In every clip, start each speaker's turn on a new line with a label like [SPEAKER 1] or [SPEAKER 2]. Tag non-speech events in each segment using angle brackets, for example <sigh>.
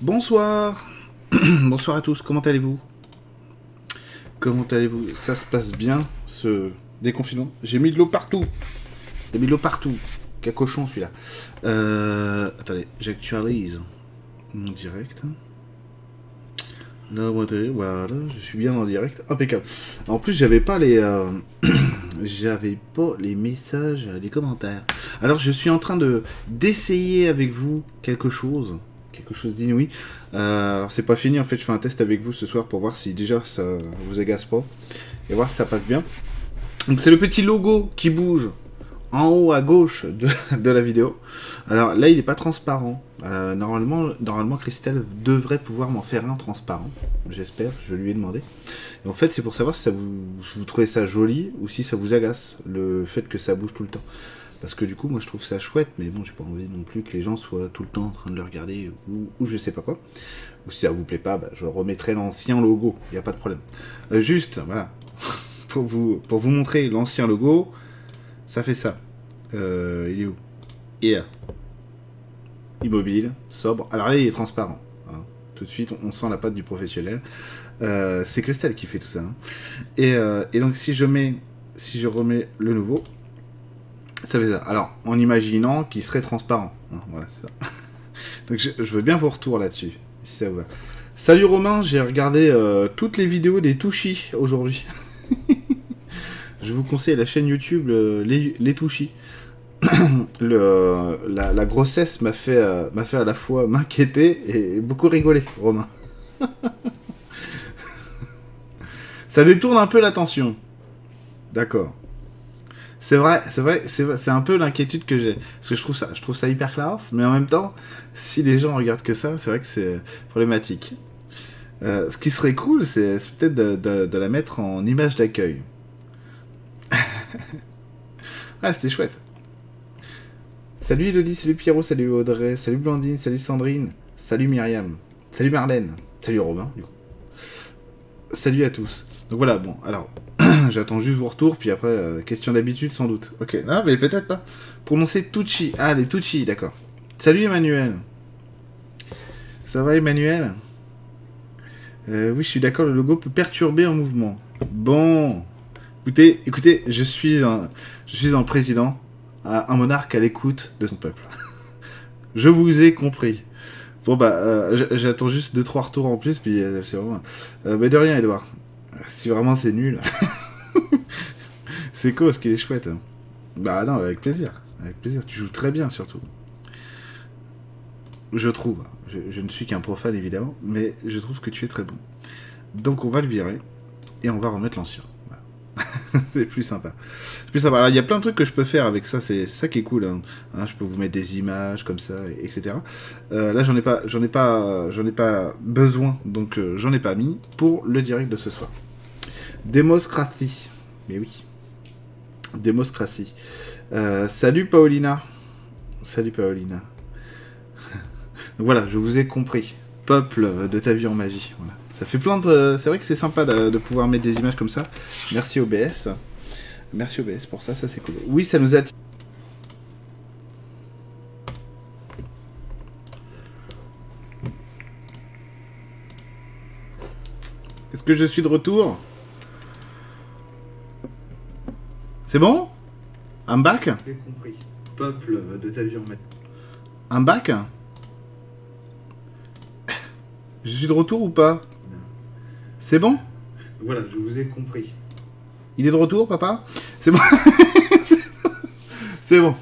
[SPEAKER 1] Bonsoir. <clears throat> Bonsoir à tous, comment allez-vous? Comment allez-vous? Ça se passe bien, ce déconfinement? J'ai mis de l'eau partout. J'ai mis de l'eau partout. Quel cochon celui-là. Euh, Attendez, j'actualise mon direct. Là, voilà, je suis bien en direct, impeccable. En plus, j'avais pas les, euh, <clears throat> j'avais pas les messages, les commentaires. Alors, je suis en train de d'essayer avec vous quelque chose, quelque chose d'inouï. Euh, alors, c'est pas fini. En fait, je fais un test avec vous ce soir pour voir si déjà ça vous agace pas et voir si ça passe bien. Donc, c'est le petit logo qui bouge en haut à gauche de, <laughs> la vidéo. Alors là, il n'est pas transparent. Euh, normalement, normalement, Christelle devrait pouvoir m'en faire un transparent. J'espère, je lui ai demandé. Et en fait, c'est pour savoir si, ça vous, vous, trouvez ça joli ou si ça vous agace, le fait que ça bouge tout le temps. Parce que du coup, moi, je trouve ça chouette, mais bon, j'ai pas envie non plus que les gens soient tout le temps en train de le regarder ou, je sais pas quoi. Ou si ça vous plaît pas, bah, je remettrai l'ancien logo, il n'y a pas de problème. Euh, juste, voilà, <laughs> pour vous, pour vous montrer l'ancien logo, ça fait ça. Euh, il est où? Here. Immobile, sobre. Alors là, il est transparent. Hein. Tout de suite, on, sent la patte du professionnel. Euh, c'est Christelle qui fait tout ça. Hein. Et, et, donc, si je mets, si je remets le nouveau, ça fait ça. Alors, en imaginant qu'il serait transparent. Hein. Voilà, c'est ça. <laughs> donc, je, veux bien vos retours là-dessus, si ça vous va. Salut Romain, j'ai regardé euh, toutes les vidéos des Touchy aujourd'hui. <laughs> je vous conseille la chaîne YouTube Les, les Touchy. <coughs> le, la, la, grossesse m'a fait, euh, m'a fait à la fois <laughs> m'inquiéter et beaucoup rigoler, Romain. ça détourne un peu l'attention. D'accord. C'est vrai, c'est vrai, c'est un peu l'inquiétude que j'ai. Parce que je trouve ça, hyper classe, mais en même temps, si les gens regardent que ça, c'est vrai que c'est problématique. Euh, ce qui serait cool, c'est peut-être de, la mettre en image d'accueil. <laughs> ah, c'était chouette. Salut Elodie, salut Pierrot, salut Audrey, salut Blandine, salut Sandrine, salut Myriam, salut Marlène, salut Robin, du coup. Salut à tous. Donc voilà, bon, alors, j'attends juste vos retours, puis après, euh, question d'habitude sans doute. Ok, non, mais peut-être pas. Prononcer Tucci. Ah, les Tucci, d'accord. Salut Emmanuel. Ça va Emmanuel? Euh, Oui, je suis d'accord, le logo peut perturber un mouvement. Bon. Écoutez, écoutez, je suis un, je suis un président un monarque à l'écoute de son peuple. <laughs> je vous ai compris. Bon bah, euh, j'attends juste 2-3 retours en plus, puis c'est vraiment... Mais de rien, Edouard. Si vraiment c'est nul... <laughs> c'est quoi, ce qu'il est chouette. Hein. Bah non, avec plaisir. Avec plaisir. Tu joues très bien, surtout. Je trouve. Je, ne suis qu'un profane, évidemment, mais je trouve que tu es très bon. Donc on va le virer, et on va remettre l'ancien. <laughs> c'est plus sympa. C'est plus sympa. Alors, il y a plein de trucs que je peux faire avec ça, c'est ça qui est cool. Hein. Hein, je peux vous mettre des images comme ça, etc. Euh, là, j'en ai pas, j'en ai pas, j'en ai pas besoin, donc euh, j'en ai pas mis pour le direct de ce soir. Démocratie. Mais oui. Démocratie. Euh, salut Paulina. Salut Paulina. <laughs> voilà, je vous ai compris. Peuple de ta vie en magie. Ça fait plein de... C'est vrai que c'est sympa de, de, pouvoir mettre des images comme ça. Merci OBS. Merci OBS pour ça, ça c'est cool. Oui, ça nous attire. Est-ce que je suis de retour? C'est bon? Un bac?
[SPEAKER 2] J'ai compris. Peuple de ta vie en maître.
[SPEAKER 1] Un bac? Je suis de retour ou pas? C'est bon?
[SPEAKER 2] Voilà, je vous ai compris.
[SPEAKER 1] Il est de retour, papa? C'est bon? <laughs> C'est bon.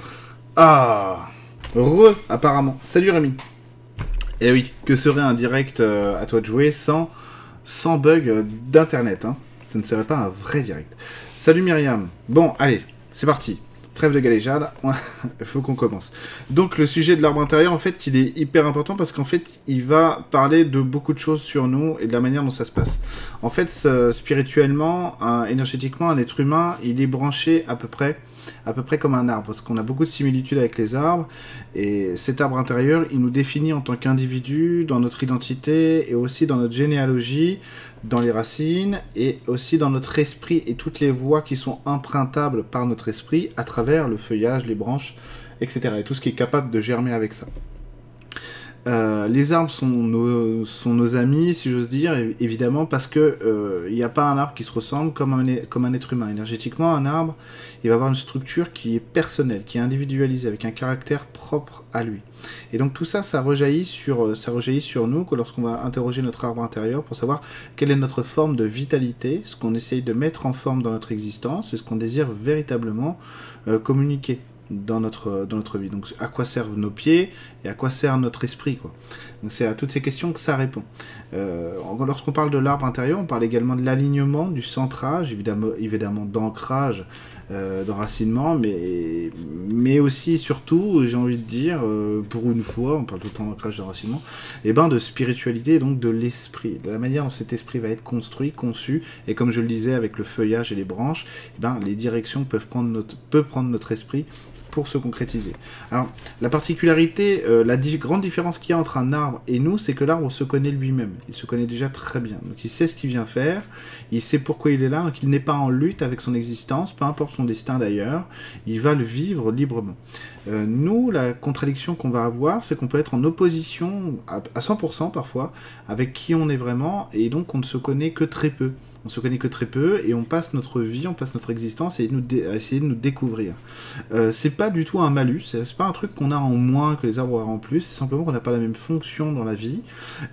[SPEAKER 1] Ah Re, apparemment. Salut Rémi. Eh oui, que serait un direct euh, à toi de jouer sans, sans bug euh, d'internet hein? Ce ne serait pas un vrai direct. Salut Myriam. Bon, allez, c'est parti. Trêve de galéjade, il <laughs> faut qu'on commence. Donc le sujet de l'arbre intérieur, en fait, il est hyper important parce qu'en fait, il va parler de beaucoup de choses sur nous et de la manière dont ça se passe. En fait, spirituellement, énergétiquement, un être humain, il est branché à peu près à peu près comme un arbre, parce qu'on a beaucoup de similitudes avec les arbres, et cet arbre intérieur, il nous définit en tant qu'individu, dans notre identité, et aussi dans notre généalogie, dans les racines et aussi dans notre esprit et toutes les voies qui sont imprintables par notre esprit à travers le feuillage, les branches, etc. Et tout ce qui est capable de germer avec ça. Euh, les arbres sont nos, amis, si j'ose dire, évidemment, parce que il n'y a pas un arbre qui se ressemble comme un, être humain. Énergétiquement, un arbre, il va avoir une structure qui est personnelle, qui est individualisée, avec un caractère propre à lui. Et donc tout ça, ça rejaillit sur, ça rejaillit sur nous lorsqu'on va interroger notre arbre intérieur pour savoir quelle est notre forme de vitalité, ce qu'on essaye de mettre en forme dans notre existence et ce qu'on désire véritablement communiquer dans notre, dans notre vie. Donc à quoi servent nos pieds et à quoi sert notre esprit quoi. Donc c'est à toutes ces questions que ça répond. Euh, lorsqu'on parle de l'arbre intérieur, on parle également de l'alignement, du centrage, évidemment, évidemment d'ancrage, euh, d'enracinement, mais, mais aussi surtout, j'ai envie de dire, euh, pour une fois, on parle tout le temps d'ancrage, d'enracinement, et eh ben de spiritualité donc de l'esprit, de la manière dont cet esprit va être construit, conçu, et comme je le disais avec le feuillage et les branches, eh ben les directions peuvent peut prendre notre esprit pour se concrétiser. Alors, la particularité, euh, la grande différence qu'il y a entre un arbre et nous, c'est que l'arbre se connaît lui-même. Il se connaît déjà très bien. Donc, il sait ce qu'il vient faire, il sait pourquoi il est là, donc il n'est pas en lutte avec son existence, peu importe son destin d'ailleurs, il va le vivre librement. Euh, nous, la contradiction qu'on va avoir, c'est qu'on peut être en opposition à 100% parfois avec qui on est vraiment, et donc on ne se connaît que très peu on se connaît que très peu et on passe notre vie, on passe notre existence à, essayer de nous découvrir. Euh, c'est pas du tout un malus, c'est pas un truc qu'on a en moins que les arbres ont en plus, c'est simplement qu'on n'a pas la même fonction dans la vie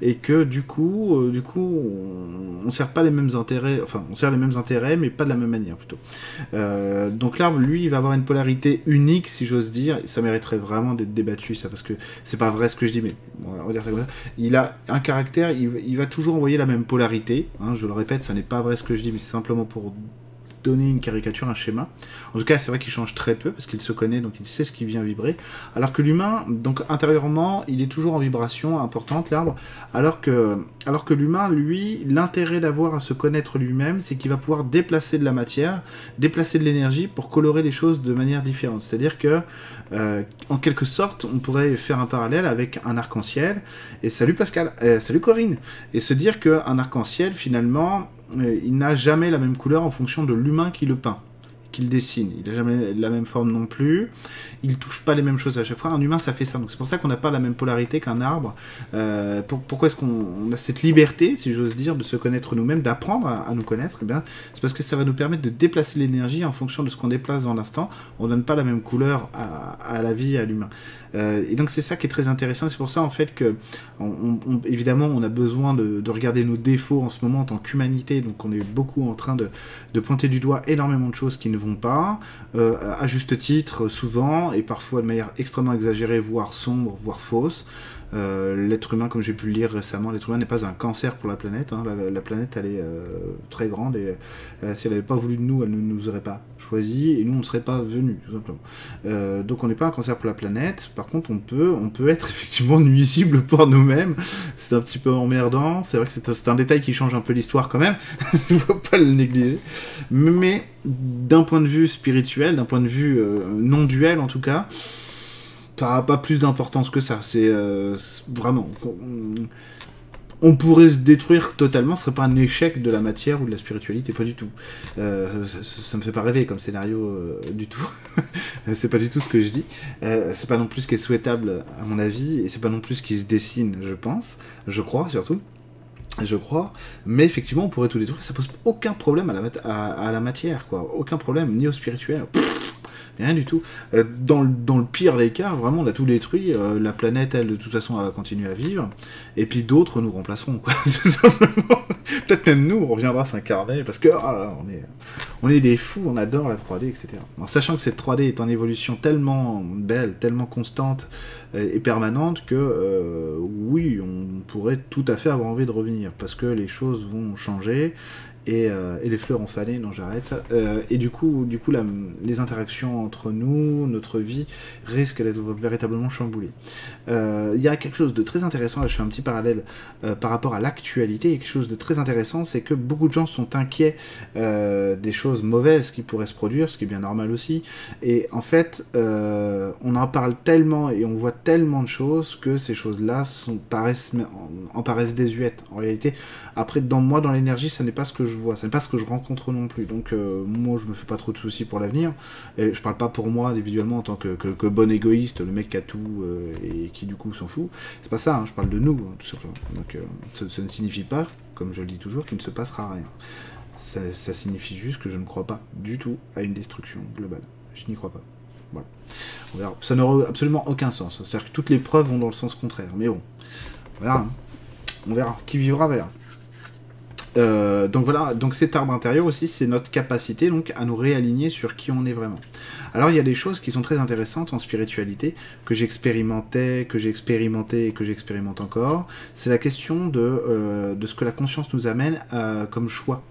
[SPEAKER 1] et que du coup, euh, du coup, on, sert pas les mêmes intérêts, enfin, on sert les mêmes intérêts, mais pas de la même manière plutôt. Euh, donc l'arbre, lui, il va avoir une polarité unique, si j'ose dire. Ça mériterait vraiment d'être débattu, ça, parce que c'est pas vrai ce que je dis, mais on va dire ça comme ça. Il a un caractère, il, va toujours envoyer la même polarité. Hein, je le répète, ça n'est pas vrai ce que je dis, mais c'est simplement pour donner une caricature, un schéma. En tout cas, c'est vrai qu'il change très peu parce qu'il se connaît, donc il sait ce qui vient vibrer. Alors que l'humain, donc intérieurement, il est toujours en vibration importante, l'arbre. Alors que, alors que l'humain, lui, l'intérêt d'avoir à se connaître lui-même, c'est qu'il va pouvoir déplacer de la matière, déplacer de l'énergie pour colorer les choses de manière différente. C'est-à-dire que, euh, en quelque sorte, on pourrait faire un parallèle avec un arc-en-ciel. Et salut Pascal, euh, salut Corinne. Et se dire qu'un arc-en-ciel, finalement, il n'a jamais la même couleur en fonction de l'humain qui le peint qu'il dessine. Il n'a jamais la même forme non plus. Il touche pas les mêmes choses à chaque fois. Un humain, ça fait ça. Donc c'est pour ça qu'on n'a pas la même polarité qu'un arbre. Euh, pourquoi est-ce qu'on a cette liberté, si j'ose dire, de se connaître nous-mêmes, d'apprendre à, nous connaître? Eh bien, c'est parce que ça va nous permettre de déplacer l'énergie en fonction de ce qu'on déplace dans l'instant. On donne pas la même couleur à, la vie, à l'humain. Euh, et donc c'est ça qui est très intéressant. C'est pour ça en fait que, évidemment, on a besoin de, regarder nos défauts en ce moment en tant qu'humanité. Donc on est beaucoup en train de, de pointer du doigt énormément de choses qui ne pas, euh, à juste titre souvent, et parfois de manière extrêmement exagérée, voire sombre, voire fausse. Euh, l'être humain, comme j'ai pu le lire récemment, l'être humain n'est pas un cancer pour la planète. Hein. La, planète, elle est euh, très grande et euh, si elle n'avait pas voulu de nous, elle ne nous aurait pas choisi et nous, on ne serait pas venus, tout simplement. donc, on n'est pas un cancer pour la planète. Par contre, on peut, on peut être <laughs> effectivement nuisible pour nous-mêmes. C'est un petit peu emmerdant. C'est vrai que c'est un, détail qui change un peu l'histoire quand même. Il ne faut pas le négliger. Mais d'un point de vue spirituel, d'un point de vue non duel en tout cas, ça n'a pas plus d'importance que ça. C'est euh, vraiment. On, pourrait se détruire totalement, ce serait pas un échec de la matière ou de la spiritualité, pas du tout. Euh, ça, me fait pas rêver comme scénario euh, du tout. <laughs> c'est pas du tout ce que je dis. c'est pas non plus ce qui est souhaitable à mon avis, et c'est pas non plus ce qui se dessine, je pense, je crois surtout je crois, mais effectivement on pourrait tout détruire, ça pose aucun problème à la, à, la matière, quoi, aucun problème, ni au spirituel rien du tout. Euh, dans, le, dans, le pire des cas, vraiment, on a tout détruit. Euh, la planète, elle, de toute façon, va continuer à vivre. Et puis d'autres nous remplaceront, quoi. <laughs> Peut-être même nous, on reviendra s'incarner, parce que ah on, est, on est des fous, on adore la 3D, etc. En sachant que cette 3D est en évolution tellement belle, tellement constante et permanente que, euh, oui, on pourrait tout à fait avoir envie de revenir, parce que les choses vont changer euh, et, les fleurs ont fané, non j'arrête. Euh, et du coup, du coup les interactions entre nous, notre vie, risquent d'être véritablement chamboulées. Euh, il y a quelque chose de très intéressant, là je fais un petit parallèle par rapport à l'actualité, quelque chose de très intéressant, c'est que beaucoup de gens sont inquiets des choses mauvaises qui pourraient se produire, ce qui est bien normal aussi. Et en fait, on en parle tellement et on voit tellement de choses que ces choses-là en paraissent désuètes. En réalité, après, dans moi, dans l'énergie, ça n'est pas ce que je je vois, ce n'est pas ce que je rencontre non plus. Donc euh, moi, je me fais pas trop de soucis pour l'avenir. Et je parle pas pour moi individuellement en tant que, bon égoïste, le mec qui a tout euh, et qui du coup s'en fout. C'est pas ça, hein, je parle de nous, hein, tout simplement. Donc ça, ça, ne signifie pas, comme je le dis toujours, qu'il ne se passera rien. Ça, signifie juste que je ne crois pas du tout à une destruction globale. Je n'y crois pas. Voilà. On. Ça n'aura absolument aucun sens. C'est-à-dire que toutes les preuves vont dans le sens contraire. Mais bon, voilà. Hein. On verra. Qui vivra verra. Euh, donc voilà, donc cet arbre intérieur aussi, c'est notre capacité donc à nous réaligner sur qui on est vraiment. Alors il y a des choses qui sont très intéressantes en spiritualité que j'expérimentais, que j'ai expérimenté et que j'expérimente encore. C'est la question de, euh, de ce que la conscience nous amène euh, comme choix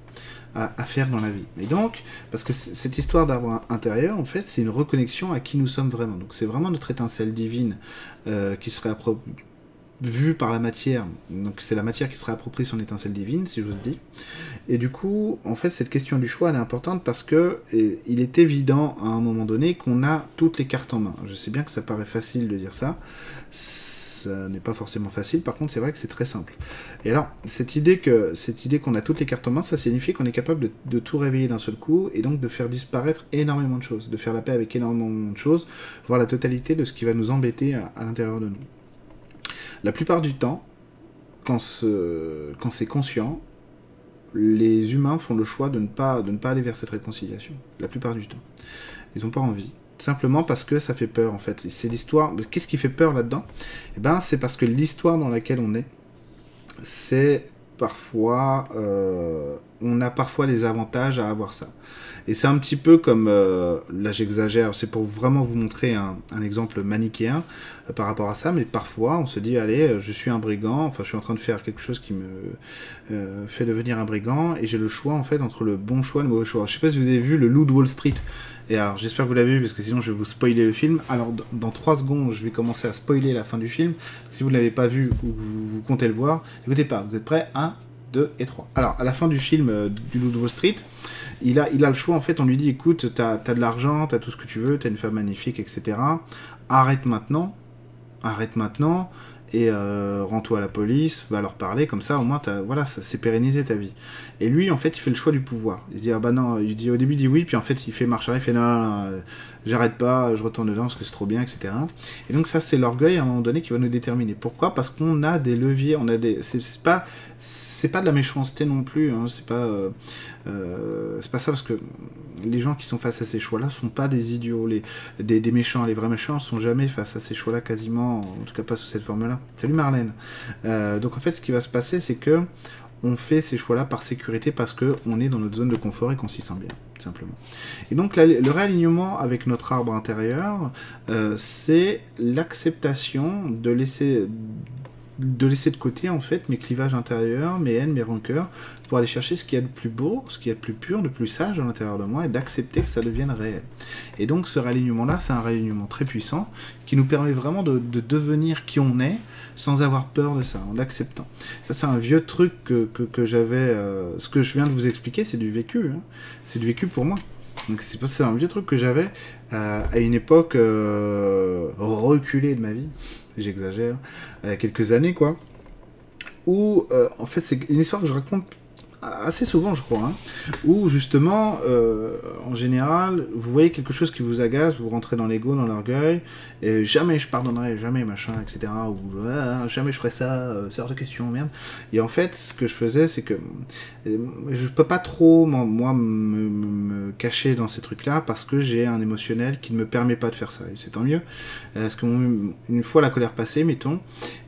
[SPEAKER 1] à, faire dans la vie. Et donc, parce que cette histoire d'arbre intérieur, en fait, c'est une reconnexion à qui nous sommes vraiment. Donc c'est vraiment notre étincelle divine qui serait vue par la matière. Donc c'est la matière qui serait appropriée son étincelle divine, si j'ose dire. Et du coup, en fait, cette question du choix, elle est importante parce que il est évident à un moment donné qu'on a toutes les cartes en main. Je sais bien que ça paraît facile de dire ça ça n'est pas forcément facile. Par contre, c'est vrai que c'est très simple. Et alors, cette idée qu'on a toutes les cartes en main, ça signifie qu'on est capable de, tout réveiller d'un seul coup et donc de faire disparaître énormément de choses, de faire la paix avec énormément de choses, voir la totalité de ce qui va nous embêter à, l'intérieur de nous. La plupart du temps, quand, c'est conscient, les humains font le choix de ne, pas, de ne pas aller vers cette réconciliation. La plupart du temps. Ils n'ont pas envie simplement parce que ça fait peur en fait. C'est l'histoire. Qu'est-ce qui fait peur là-dedans? Eh ben, c'est parce que l'histoire dans laquelle on est, c'est parfois, euh, on a parfois les avantages à avoir ça. Et c'est un petit peu comme, euh, là j'exagère, c'est pour vraiment vous montrer un, exemple manichéen euh, par rapport à ça, mais parfois on se dit, allez, je suis un brigand, enfin je suis en train de faire quelque chose qui me fait devenir un brigand, et j'ai le choix en fait entre le bon choix et le mauvais choix. Je sais pas si vous avez vu le Loup de Wall Street. Et alors, j'espère que vous l'avez vu, parce que sinon je vais vous spoiler le film. Alors, dans 3 secondes, je vais commencer à spoiler la fin du film. Si vous ne l'avez pas vu ou vous, comptez le voir, écoutez pas, vous êtes prêts? 1, 2 et 3. Alors, à la fin du film euh, du Loup de Wall Street, il a, le choix, en fait, on lui dit, écoute, t'as as de l'argent, t'as tout ce que tu veux, t'as une femme magnifique, etc. Arrête maintenant, arrête maintenant, et euh, rends-toi à la police, va leur parler, comme ça au moins voilà, ça s'est pérennisé ta vie. Et lui en fait il fait le choix du pouvoir. Il dit ah bah non, il dit au début il dit oui, puis en fait il fait marche arrière, il fait non, non, non euh, j'arrête pas, je retourne dedans parce que c'est trop bien, etc. Et donc ça c'est l'orgueil à un moment donné qui va nous déterminer. Pourquoi? Parce qu'on a des leviers, on a des, c'est pas, pas de la méchanceté non plus, hein, c'est pas, euh, c'est pas ça parce que les gens qui sont face à ces choix-là sont pas des idiots, les, des, méchants, les vrais méchants sont jamais face à ces choix-là quasiment, en tout cas pas sous cette forme-là. Salut Marlène. Euh, donc en fait, ce qui va se passer, c'est que on fait ces choix-là par sécurité parce que on est dans notre zone de confort et qu'on s'y sent bien, simplement. Et donc le réalignement avec notre arbre intérieur, euh, c'est l'acceptation de laisser de côté en fait mes clivages intérieurs, mes haines, mes rancœurs, pour aller chercher ce qui est de plus beau, ce qui est de plus pur, de plus sage à l'intérieur de moi, et d'accepter que ça devienne réel. Et donc ce réalignement-là, c'est un réalignement très puissant, qui nous permet vraiment de, devenir qui on est, sans avoir peur de ça, en l'acceptant. Ça c'est un vieux truc que, que, j'avais... Euh, ce que je viens de vous expliquer, c'est du vécu. Hein. C'est du vécu pour moi. Donc c'est un vieux truc que j'avais euh, à une époque euh, reculée de ma vie j'exagère, quelques années, quoi. Où, en fait, c'est une histoire que je raconte assez souvent, je crois, hein, où justement, euh, en général, vous voyez quelque chose qui vous agace, vous rentrez dans l'ego, dans l'orgueil, et jamais je pardonnerai, jamais machin, etc. Ou ah, jamais je ferai ça, euh, de question, merde. Et en fait, ce que je faisais, c'est que euh, je peux pas trop, moi, me, cacher dans ces trucs-là parce que j'ai un émotionnel qui ne me permet pas de faire ça. Et c'est tant mieux. Parce que une fois la colère passée, mettons,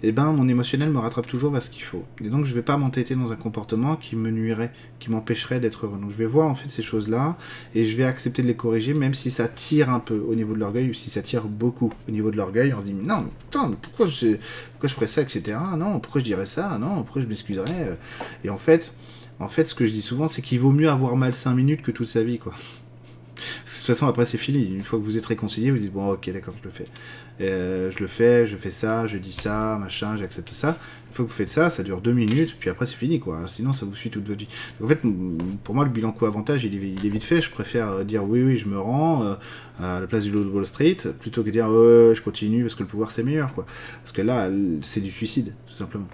[SPEAKER 1] et eh ben mon émotionnel me rattrape toujours vers ce qu'il faut. Et donc je vais pas m'entêter dans un comportement qui me nuirait, qui m'empêcherait d'être heureux. Donc je vais voir en fait ces choses-là et je vais accepter de les corriger, même si ça tire un peu au niveau de l'orgueil ou si ça tire beaucoup au niveau de l'orgueil, on se dit, non, putain, pourquoi je, pourquoi ferais ça, etc. Non, pourquoi je dirais ça? Non, pourquoi je m'excuserais? Et en fait, en fait, ce que je dis souvent, c'est qu'il vaut mieux avoir mal 5 minutes que toute sa vie, quoi. De toute façon, après, c'est fini. Une fois que vous êtes réconcilié, vous dites, bon, ok, d'accord, je le fais. Euh, je le fais, je fais ça, je dis ça, machin, j'accepte ça. Une fois que vous faites ça, ça dure deux minutes, puis après c'est fini quoi. Sinon ça vous suit toute votre vie. Donc, en fait, pour moi le bilan coût-avantage il, est vite fait. Je préfère euh, dire oui, oui, je me rends euh, à la place du lot de Wall Street plutôt que dire je continue parce que le pouvoir c'est meilleur quoi. Parce que là c'est du suicide tout simplement.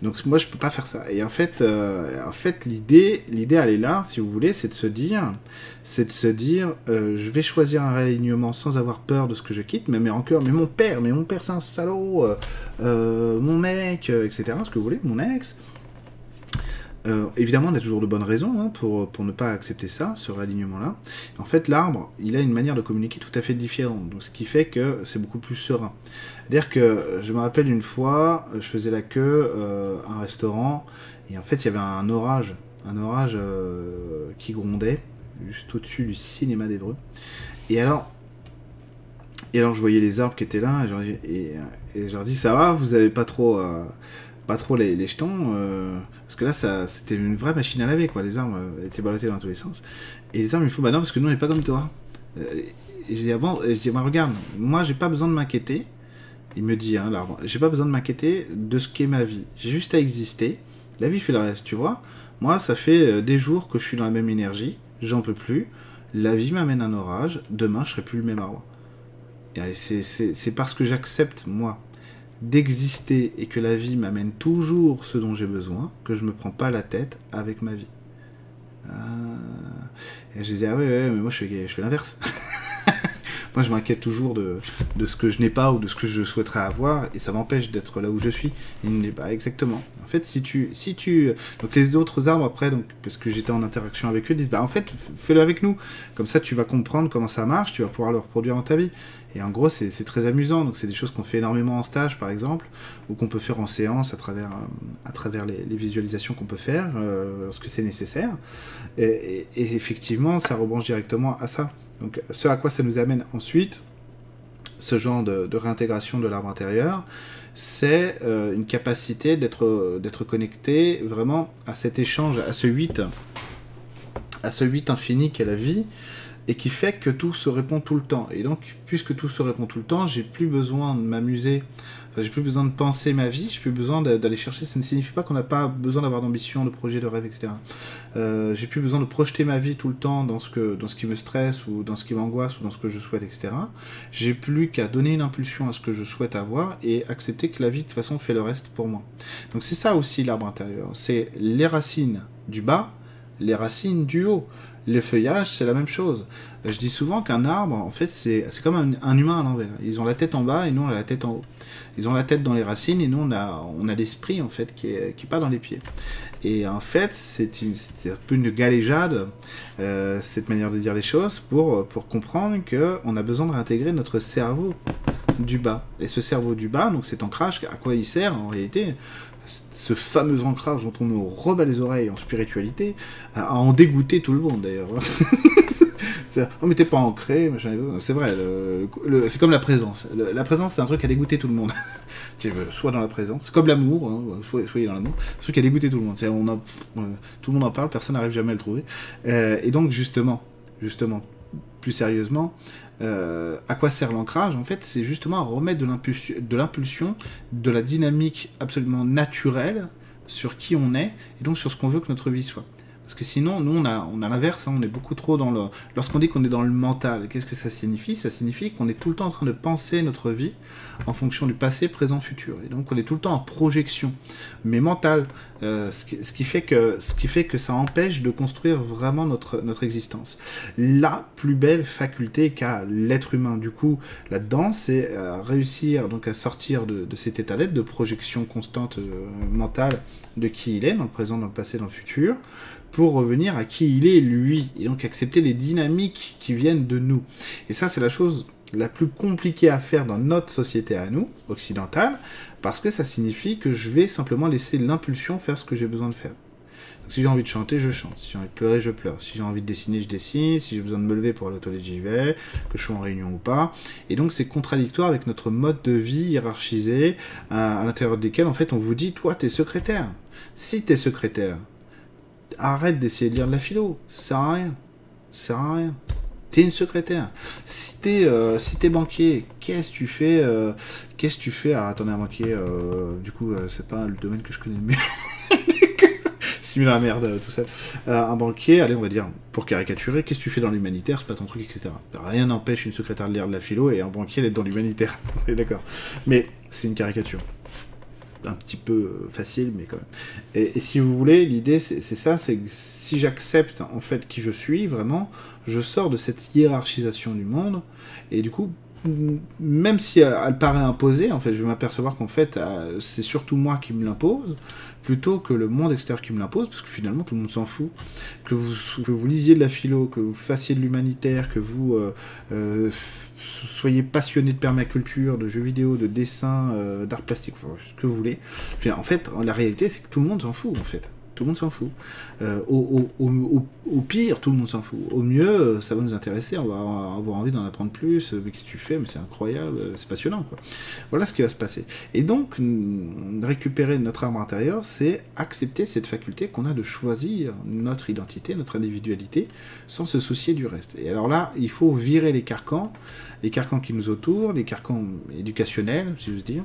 [SPEAKER 1] Donc moi je peux pas faire ça. Et en fait, en fait l'idée, l'idée elle est là si vous voulez, c'est de se dire, c'est de se dire je vais choisir un réalignement sans avoir peur de ce que je quitte, mais, mais encore, mais mon père, mais mon père c'est un salaud, euh, euh, mon mec, euh, etc. Ce que vous voulez, mon ex. évidemment, on a toujours de bonnes raisons hein, pour, pour ne pas accepter ça, ce réalignement-là. En fait, l'arbre, il a une manière de communiquer tout à fait différente, ce qui fait que c'est beaucoup plus serein. C'est-à-dire que je me rappelle une fois, je faisais la queue à un restaurant, et en fait, il y avait un orage, un orage qui grondait, juste au-dessus du cinéma d'Evreux. Et alors, et alors je voyais les arbres qui étaient là, et, je leur dis ça va, vous avez pas trop, euh, pas trop les, jetons, euh, parce que là ça, c'était une vraie machine à laver quoi, les arbres euh, étaient balancés dans tous les sens. Et les arbres il faut bah non parce que nous on n'est pas comme toi. et je dis ah bon, je dis bah, regarde, moi j'ai pas besoin de m'inquiéter. Il me dit hein, l'arbre, j'ai pas besoin de m'inquiéter de ce qu'est ma vie, j'ai juste à exister. La vie fait le reste, tu vois. Moi ça fait des jours que je suis dans la même énergie, j'en peux plus. La vie m'amène un orage, demain je serai plus le même arbre. C'est parce que j'accepte, moi, d'exister et que la vie m'amène toujours ce dont j'ai besoin que je me prends pas la tête avec ma vie. Ah. Et je disais, ah ouais, ouais mais moi je fais, l'inverse. <laughs> moi je m'inquiète toujours de, ce que je n'ai pas ou de ce que je souhaiterais avoir et ça m'empêche d'être là où je suis. Il n'est pas exactement. En fait, si tu, si tu, donc les autres arbres après, donc parce que j'étais en interaction avec eux, disent, bah en fait, fais-le avec nous. Comme ça, tu vas comprendre comment ça marche, tu vas pouvoir le reproduire dans ta vie. Et en gros, c'est très amusant. Donc, c'est des choses qu'on fait énormément en stage, par exemple, ou qu'on peut faire en séance à travers, à travers les, visualisations qu'on peut faire euh, lorsque c'est nécessaire. Et, effectivement, ça rebranche directement à ça. Donc, ce à quoi ça nous amène ensuite, ce genre de, réintégration de l'arbre intérieur, c'est euh, une capacité d'être connecté vraiment à cet échange, à ce 8, à ce 8 infini qu'est la vie, et qui fait que tout se répond tout le temps. Et donc, puisque tout se répond tout le temps, j'ai plus besoin de m'amuser, j'ai plus besoin de penser ma vie, j'ai plus besoin d'aller chercher. Ça ne signifie pas qu'on n'a pas besoin d'avoir d'ambition, de projet, de rêve, etc. Euh, j'ai plus besoin de projeter ma vie tout le temps dans ce, que, dans ce qui me stresse ou dans ce qui m'angoisse ou dans ce que je souhaite, etc. J'ai plus qu'à donner une impulsion à ce que je souhaite avoir et accepter que la vie de toute façon fait le reste pour moi. Donc c'est ça aussi l'arbre intérieur. C'est les racines du bas, les racines du haut. Les feuillages, c'est la même chose. Je dis souvent qu'un arbre, en fait, c'est comme un, humain à l'envers. Ils ont la tête en bas et nous, on a la tête en haut. Ils ont la tête dans les racines et nous, on a, on a l'esprit, en fait, qui est, qui pas dans les pieds. Et en fait, c'est un peu une galéjade, euh, cette manière de dire les choses, pour, pour comprendre qu'on a besoin de réintégrer notre cerveau du bas. Et ce cerveau du bas, donc cet ancrage, à quoi il sert en réalité? Ce fameux ancrage dont on nous rebat les oreilles en spiritualité, à en dégoûter tout le monde d'ailleurs. <laughs> oh mais pas ancré, C'est vrai, c'est comme la présence. la présence c'est un truc à dégoûter tout le monde. <laughs> veux, soit dans la présence, comme l'amour, hein, soyez dans l'amour, c'est un truc à dégoûter tout le monde. On a, tout le monde en parle, personne n'arrive jamais à le trouver. Euh, et donc justement, justement, plus sérieusement, euh, à quoi sert l'ancrage En fait, c'est justement à remettre de l'impulsion, de la dynamique absolument naturelle sur qui on est et donc sur ce qu'on veut que notre vie soit. Parce que sinon, nous, on a, l'inverse, hein, on est beaucoup trop dans le... Lorsqu'on dit qu'on est dans le mental, qu'est-ce que ça signifie? Ça signifie qu'on est tout le temps en train de penser notre vie en fonction du passé, présent, futur. Et donc, on est tout le temps en projection, mais mentale, euh, ce, qui, fait que, ça empêche de construire vraiment notre, notre existence. La plus belle faculté qu'a l'être humain, du coup, là-dedans, c'est euh, réussir donc à sortir de, cet état d'être, de projection constante euh, mentale de qui il est, dans le présent, dans le passé, dans le futur, pour revenir à qui il est lui, et donc accepter les dynamiques qui viennent de nous. Et ça, c'est la chose la plus compliquée à faire dans notre société à nous, occidentale, parce que ça signifie que je vais simplement laisser l'impulsion faire ce que j'ai besoin de faire. Si j'ai envie de chanter, je chante. Si j'ai envie de pleurer, je pleure. Si j'ai envie de dessiner, je dessine. Si j'ai besoin de me lever pour aller aux j'y vais. Que je sois en réunion ou pas. Et donc, c'est contradictoire avec notre mode de vie hiérarchisé, à, à l'intérieur desquels, en fait, on vous dit, toi, t'es secrétaire. Si t'es secrétaire, arrête d'essayer de lire de la philo. Ça sert à rien. Ça sert à rien. T'es une secrétaire. Si t'es euh, banquier, qu'est-ce que tu fais euh, Qu'est-ce que tu fais attendez, un banquier, euh, du coup, c'est pas le domaine que je connais le mieux. <laughs> Si dans la merde, tout ça. Un banquier, allez, on va dire, pour caricaturer, qu'est-ce que tu fais dans l'humanitaire C'est pas ton truc, etc. Rien n'empêche une secrétaire de lire de la philo et un banquier d'être dans l'humanitaire. <laughs> D'accord. Mais c'est une caricature un petit peu euh, facile, mais quand même. Et, si vous voulez, l'idée, c'est ça, c'est que si j'accepte en fait qui je suis, vraiment, je sors de cette hiérarchisation du monde, et du coup, même si elle, elle paraît imposée, en fait, je vais m'apercevoir qu'en fait, euh, c'est surtout moi qui me l'impose, plutôt que le monde extérieur qui me l'impose, parce que finalement, tout le monde s'en fout. Que vous, que vous lisiez de la philo, que vous fassiez de l'humanitaire, que vous euh, euh, soyez passionné de permaculture, de jeux vidéo, de dessin, euh, d'art plastique, enfin, ce que vous voulez. En fait, la réalité, c'est que tout le monde s'en fout, en fait. Tout le monde s'en fout. Euh, au, au- au- pire, tout le monde s'en fout. Au mieux, euh, ça va nous intéresser, on va avoir envie d'en apprendre plus. Euh, mais Qu'est-ce que tu fais Mais c'est incroyable, c'est passionnant. Quoi. Voilà ce qui va se passer. Et donc, récupérer notre arme intérieure, c'est accepter cette faculté qu'on a de choisir notre identité, notre individualité, sans se soucier du reste. Et alors là, il faut virer les carcans, les carcans qui nous entourent, les carcans éducationnels, si j'ose dire,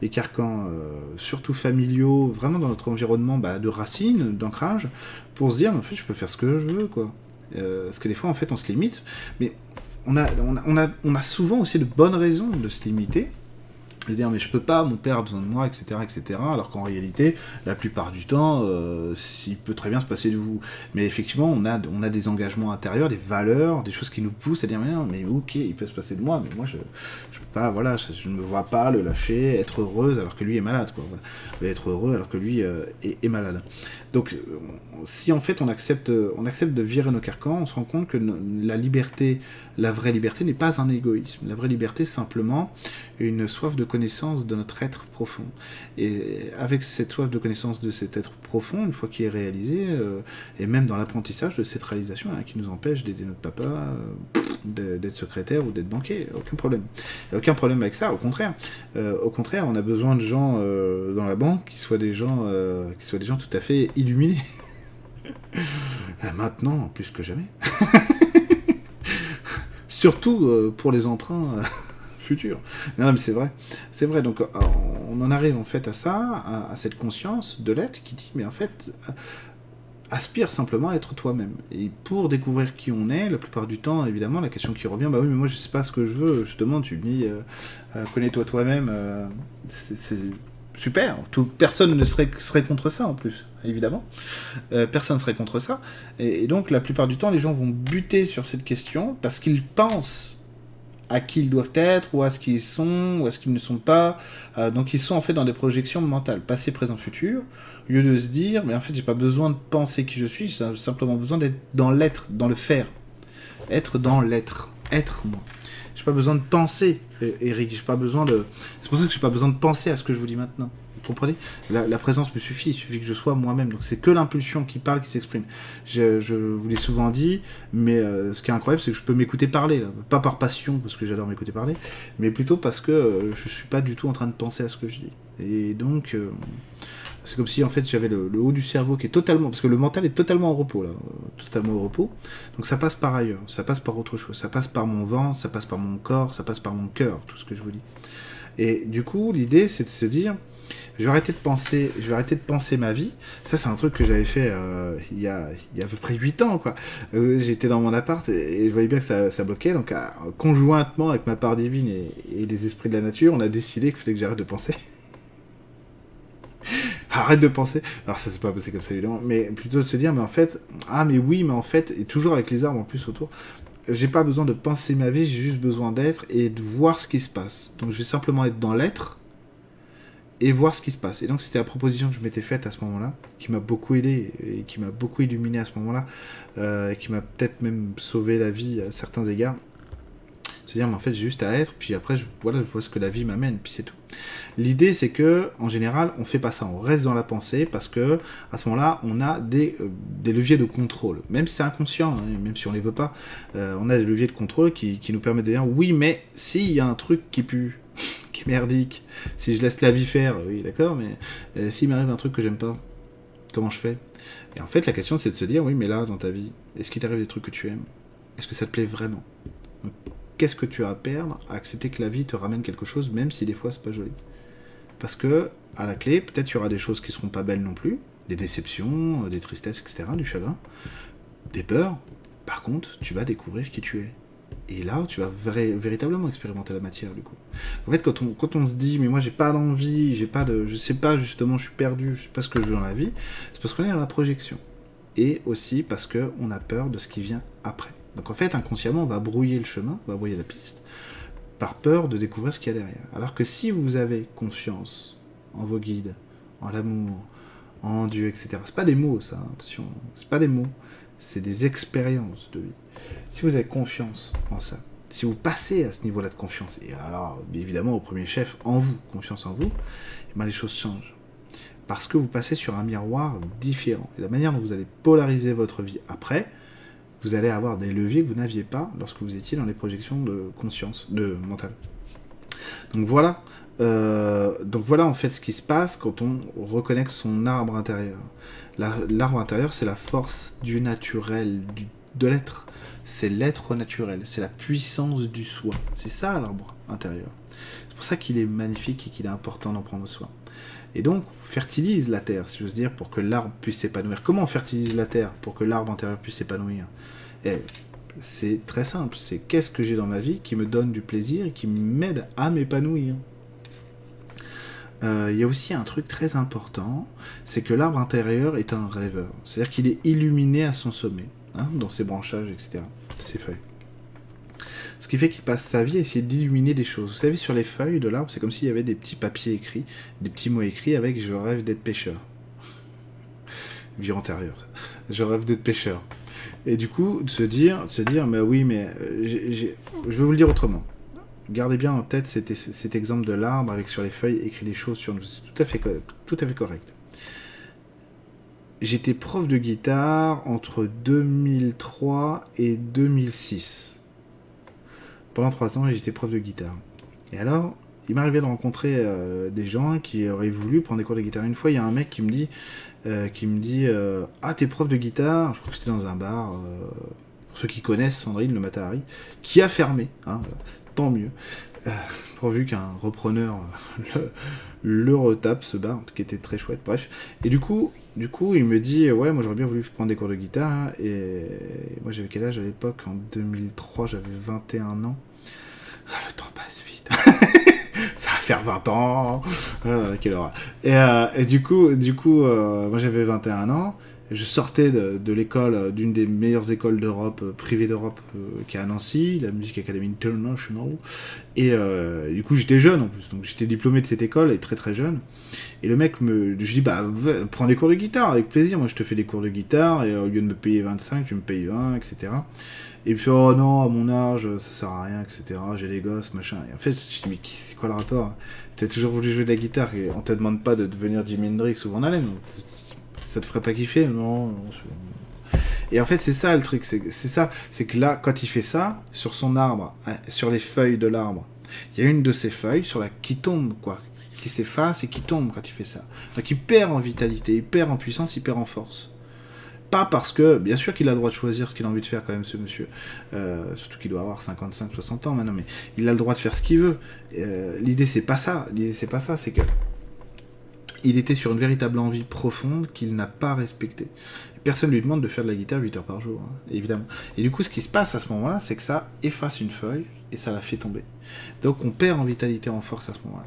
[SPEAKER 1] les carcans euh, surtout familiaux, vraiment dans notre environnement bah, de racines, d'ancrage, pour se dire, en fait, je peux faire ce que je veux, quoi. Euh, parce que des fois, en fait, on se limite, mais on a, on a, on a, on a souvent aussi de bonnes raisons de se limiter. Se dire, mais je peux pas, mon père a besoin de moi, etc., etc. Alors qu'en réalité, la plupart du temps, euh, il peut très bien se passer de vous. Mais effectivement, on a, on a des engagements intérieurs, des valeurs, des choses qui nous poussent à dire, mais non, mais ok, il peut se passer de moi, mais moi, je, je peux pas, voilà, je, ne me vois pas le lâcher, être heureuse alors que lui est malade, quoi. Voilà. Être heureux alors que lui euh, est malade. Donc, euh, si en fait on accepte, on accepte de virer nos carcans, on se rend compte que la liberté, la vraie liberté n'est pas un égoïsme. La vraie liberté, simplement une soif de connaissance de notre être profond. Et avec cette soif de connaissance de cet être profond, une fois qu'il est réalisé, euh, et même dans l'apprentissage de cette réalisation, hein, qui nous empêche d'aider notre papa, euh, d'être secrétaire ou d'être banquier, aucun problème. Aucun problème avec ça, au contraire. Euh, au contraire, on a besoin de gens euh, dans la banque qui soient des gens, euh, qui soient des gens tout à fait illuminés. <laughs> Euh, Maintenant, plus que jamais. <laughs> Surtout euh, pour les emprunts euh, <laughs> futurs. Non, mais c'est vrai. C'est vrai. Donc, euh, on en arrive en fait à ça, à, cette conscience de l'être qui dit, mais en fait, aspire simplement à être toi-même. Et pour découvrir qui on est, la plupart du temps, évidemment, la question qui revient, bah oui, mais moi je sais pas ce que je veux. Justement, tu me dis, connais-toi toi-même. c'est super. Personne ne serait, contre ça en plus, évidemment. Euh, personne serait contre ça. Et, et donc, la plupart du temps, les gens vont buter sur cette question parce qu'ils pensent à qui ils doivent être, ou à ce qu'ils sont, ou à ce qu'ils ne sont pas. Euh, donc, ils sont en fait dans des projections mentales, passé, présent, futur, au lieu de se dire, mais en fait, j'ai pas besoin de penser qui je suis, j'ai simplement besoin d'être dans l'être, dans le faire. Être dans l'être. Être moi. J'ai pas besoin de penser, euh, Eric. J'ai pas besoin de. C'est pour ça que j'ai pas besoin de penser à ce que je vous dis maintenant. Vous comprenez? La, présence me suffit. Il suffit que je sois moi-même. Donc c'est que l'impulsion qui parle, qui s'exprime. Je, vous l'ai souvent dit, mais euh, ce qui est incroyable, c'est que je peux m'écouter parler. Pas par passion, parce que j'adore m'écouter parler, mais plutôt parce que euh, je suis pas du tout en train de penser à ce que je dis. Et donc. euh, c'est comme si en fait j'avais le, haut du cerveau qui est totalement parce que le mental est totalement au repos là, euh, totalement au repos. Donc ça passe par ailleurs, ça passe par autre chose, ça passe par mon ventre, ça passe par mon corps, ça passe par mon cœur, tout ce que je vous dis. Et du coup, l'idée c'est de se dire je vais arrêter de penser, je vais arrêter de penser ma vie. Ça c'est un truc que j'avais fait euh, il, y a, il y a à peu près 8 ans quoi. Euh, J'étais dans mon appart et, je voyais bien que ça, ça bloquait donc à- conjointement avec ma part divine et, et les esprits de la nature, on a décidé qu'il fallait que j'arrête de penser. Arrête de penser. Alors ça c'est pas passé comme ça évidemment, mais plutôt de se dire mais en fait ah mais oui mais en fait et toujours avec les arbres en plus autour. J'ai pas besoin de penser ma vie, j'ai juste besoin d'être et de voir ce qui se passe. Donc je vais simplement être dans l'être et voir ce qui se passe. Et donc c'était la proposition que je m'étais faite à ce moment-là, qui m'a beaucoup aidé et qui m'a beaucoup illuminé à ce moment-là, euh, qui m'a peut-être même sauvé la vie à certains égards. Se dire mais en fait j'ai juste à être, puis après je, voilà, je vois ce que la vie m'amène, puis c'est tout. L'idée, c'est que, en général, on fait pas ça. On reste dans la pensée parce que, à ce moment-là, on a des, euh, des leviers de contrôle. Même si c'est inconscient, hein, même si on les veut pas, euh, on a des leviers de contrôle qui, qui nous permettent de dire oui, mais s'il y a un truc qui pue, <laughs> qui est merdique, si je laisse la vie faire, oui, d'accord, mais euh, s'il m'arrive un truc que j'aime pas, comment je fais? Et en fait, la question, c'est de se dire oui, mais là, dans ta vie, est-ce qu'il t'arrive des trucs que tu aimes? Est-ce que ça te plaît vraiment? Qu'est-ce que tu as à perdre à accepter que la vie te ramène quelque chose, même si des fois c'est pas joli Parce que, à la clé, peut-être il y aura des choses qui seront pas belles non plus, des déceptions, des tristesses, etc., du chagrin, des peurs. Par contre, tu vas découvrir qui tu es. Et là, tu vas véritablement expérimenter la matière, du coup. En fait, quand on, quand on se dit, mais moi j'ai pas d'envie, j'ai pas de, je sais pas justement, je suis perdu, je sais pas ce que je veux dans la vie, c'est parce qu'on est dans la projection. Et aussi parce qu'on a peur de ce qui vient après. Donc en fait, inconsciemment, on va brouiller le chemin, on va brouiller la piste, par peur de découvrir ce qu'il y a derrière. Alors que si vous avez confiance en vos guides, en l'amour, en Dieu, etc. C'est pas des mots, ça, attention, c'est pas des mots, c'est des expériences de vie. Si vous avez confiance en ça, si vous passez à ce niveau-là de confiance, et alors évidemment au premier chef, en vous, confiance en vous, eh ben, les choses changent. Parce que vous passez sur un miroir différent. Et la manière dont vous allez polariser votre vie après, vous allez avoir des leviers que vous n'aviez pas lorsque vous étiez dans les projections de conscience, de mental. Donc voilà, euh, donc voilà en fait ce qui se passe quand on reconnecte son arbre intérieur. L'arbre intérieur, c'est la force du naturel, de l'être. C'est l'être naturel, c'est la puissance du soi. C'est ça l'arbre intérieur. C'est pour ça qu'il est magnifique et qu'il est important d'en prendre soin. Et donc, fertilise la terre, si j'ose dire, pour que l'arbre puisse s'épanouir. Comment on fertilise la terre pour que l'arbre intérieur puisse s'épanouir? Eh, C'est très simple. C'est qu'est-ce que j'ai dans ma vie qui me donne du plaisir et qui m'aide à m'épanouir? Euh, il y a aussi un truc très important, c'est que l'arbre intérieur est un rêveur. C'est-à-dire qu'il est illuminé à son sommet, hein, dans ses branchages, etc., ses feuilles. Ce qui fait qu'il passe sa vie à essayer d'illuminer des choses. Vous savez, sur les feuilles de l'arbre, c'est comme s'il y avait des petits papiers écrits, des petits mots écrits avec Je rêve d'être pêcheur. <laughs> Vie antérieure. Je rêve d'être pêcheur. Et du coup, de se dire, de se dire, mais oui, mais euh, je vais vous le dire autrement. Gardez bien en tête cet, exemple de l'arbre avec sur les feuilles écrit des choses sur nous. C'est tout tout à fait correct. J'étais prof de guitare entre 2003 et 2006. Pendant trois ans, j'étais prof de guitare. Et alors, il m'arrivait de rencontrer euh, des gens qui auraient voulu prendre des cours de guitare. Une fois, il y a un mec qui me dit, euh, qui me dit, euh, ah t'es prof de guitare? Je crois que c'était dans un bar. pour ceux qui connaissent Sandrine, le Matahari, qui a fermé. Hein, tant mieux. Pourvu qu'un repreneur le, le, retape, ce bar, qui était très chouette, bref. Et du coup, du coup, il me dit, ouais, moi j'aurais bien voulu prendre des cours de guitare, hein, et moi j'avais quel âge à l'époque? En 2003, j'avais 21 ans. Ah, le temps passe vite. <laughs> Ça va faire 20 ans. Ah, quelle horreur. Et, euh, et, du coup, du coup euh, moi j'avais 21 ans je sortais de, l'école, euh, d'une des meilleures écoles d'Europe, euh, privée d'Europe, euh, qui est à Nancy, la Music Academy International. Et du coup, j'étais jeune en plus, donc j'étais diplômé de cette école et très très jeune. Et le mec me. Je dis, bah, prends des cours de guitare avec plaisir. Moi, je te fais des cours de guitare et au lieu de me payer 25, tu me payes 20, etc. Et fait, oh non, à mon âge, ça sert à rien, etc. J'ai des gosses, machin. Et en fait, je dis, mais c'est quoi le rapport? T'as toujours voulu jouer de la guitare et on te demande pas de devenir Jimi Hendrix ou Van Halen ça te ferait pas kiffer Non. et en fait, c'est ça le truc, c'est ça, c'est que là, quand il fait ça, sur son arbre, hein, sur les feuilles de l'arbre, il y a une de ces feuilles sur la qui tombe, quoi, qui s'efface et qui tombe quand il fait ça. Donc il perd en vitalité, il perd en puissance, il perd en force. Pas parce que, bien sûr qu'il a le droit de choisir ce qu'il a envie de faire quand même, ce monsieur. Euh, surtout qu'il doit avoir 55, 60 ans maintenant, mais il a le droit de faire ce qu'il veut. Euh, l'idée c'est pas ça, l'idée c'est pas ça, c'est que il était sur une véritable envie profonde qu'il n'a pas respectée. Personne ne lui demande de faire de la guitare 8 heures par jour, hein, évidemment. Et du coup, ce qui se passe à ce moment-là, c'est que ça efface une feuille et ça la fait tomber. Donc on perd en vitalité, en force à ce moment-là.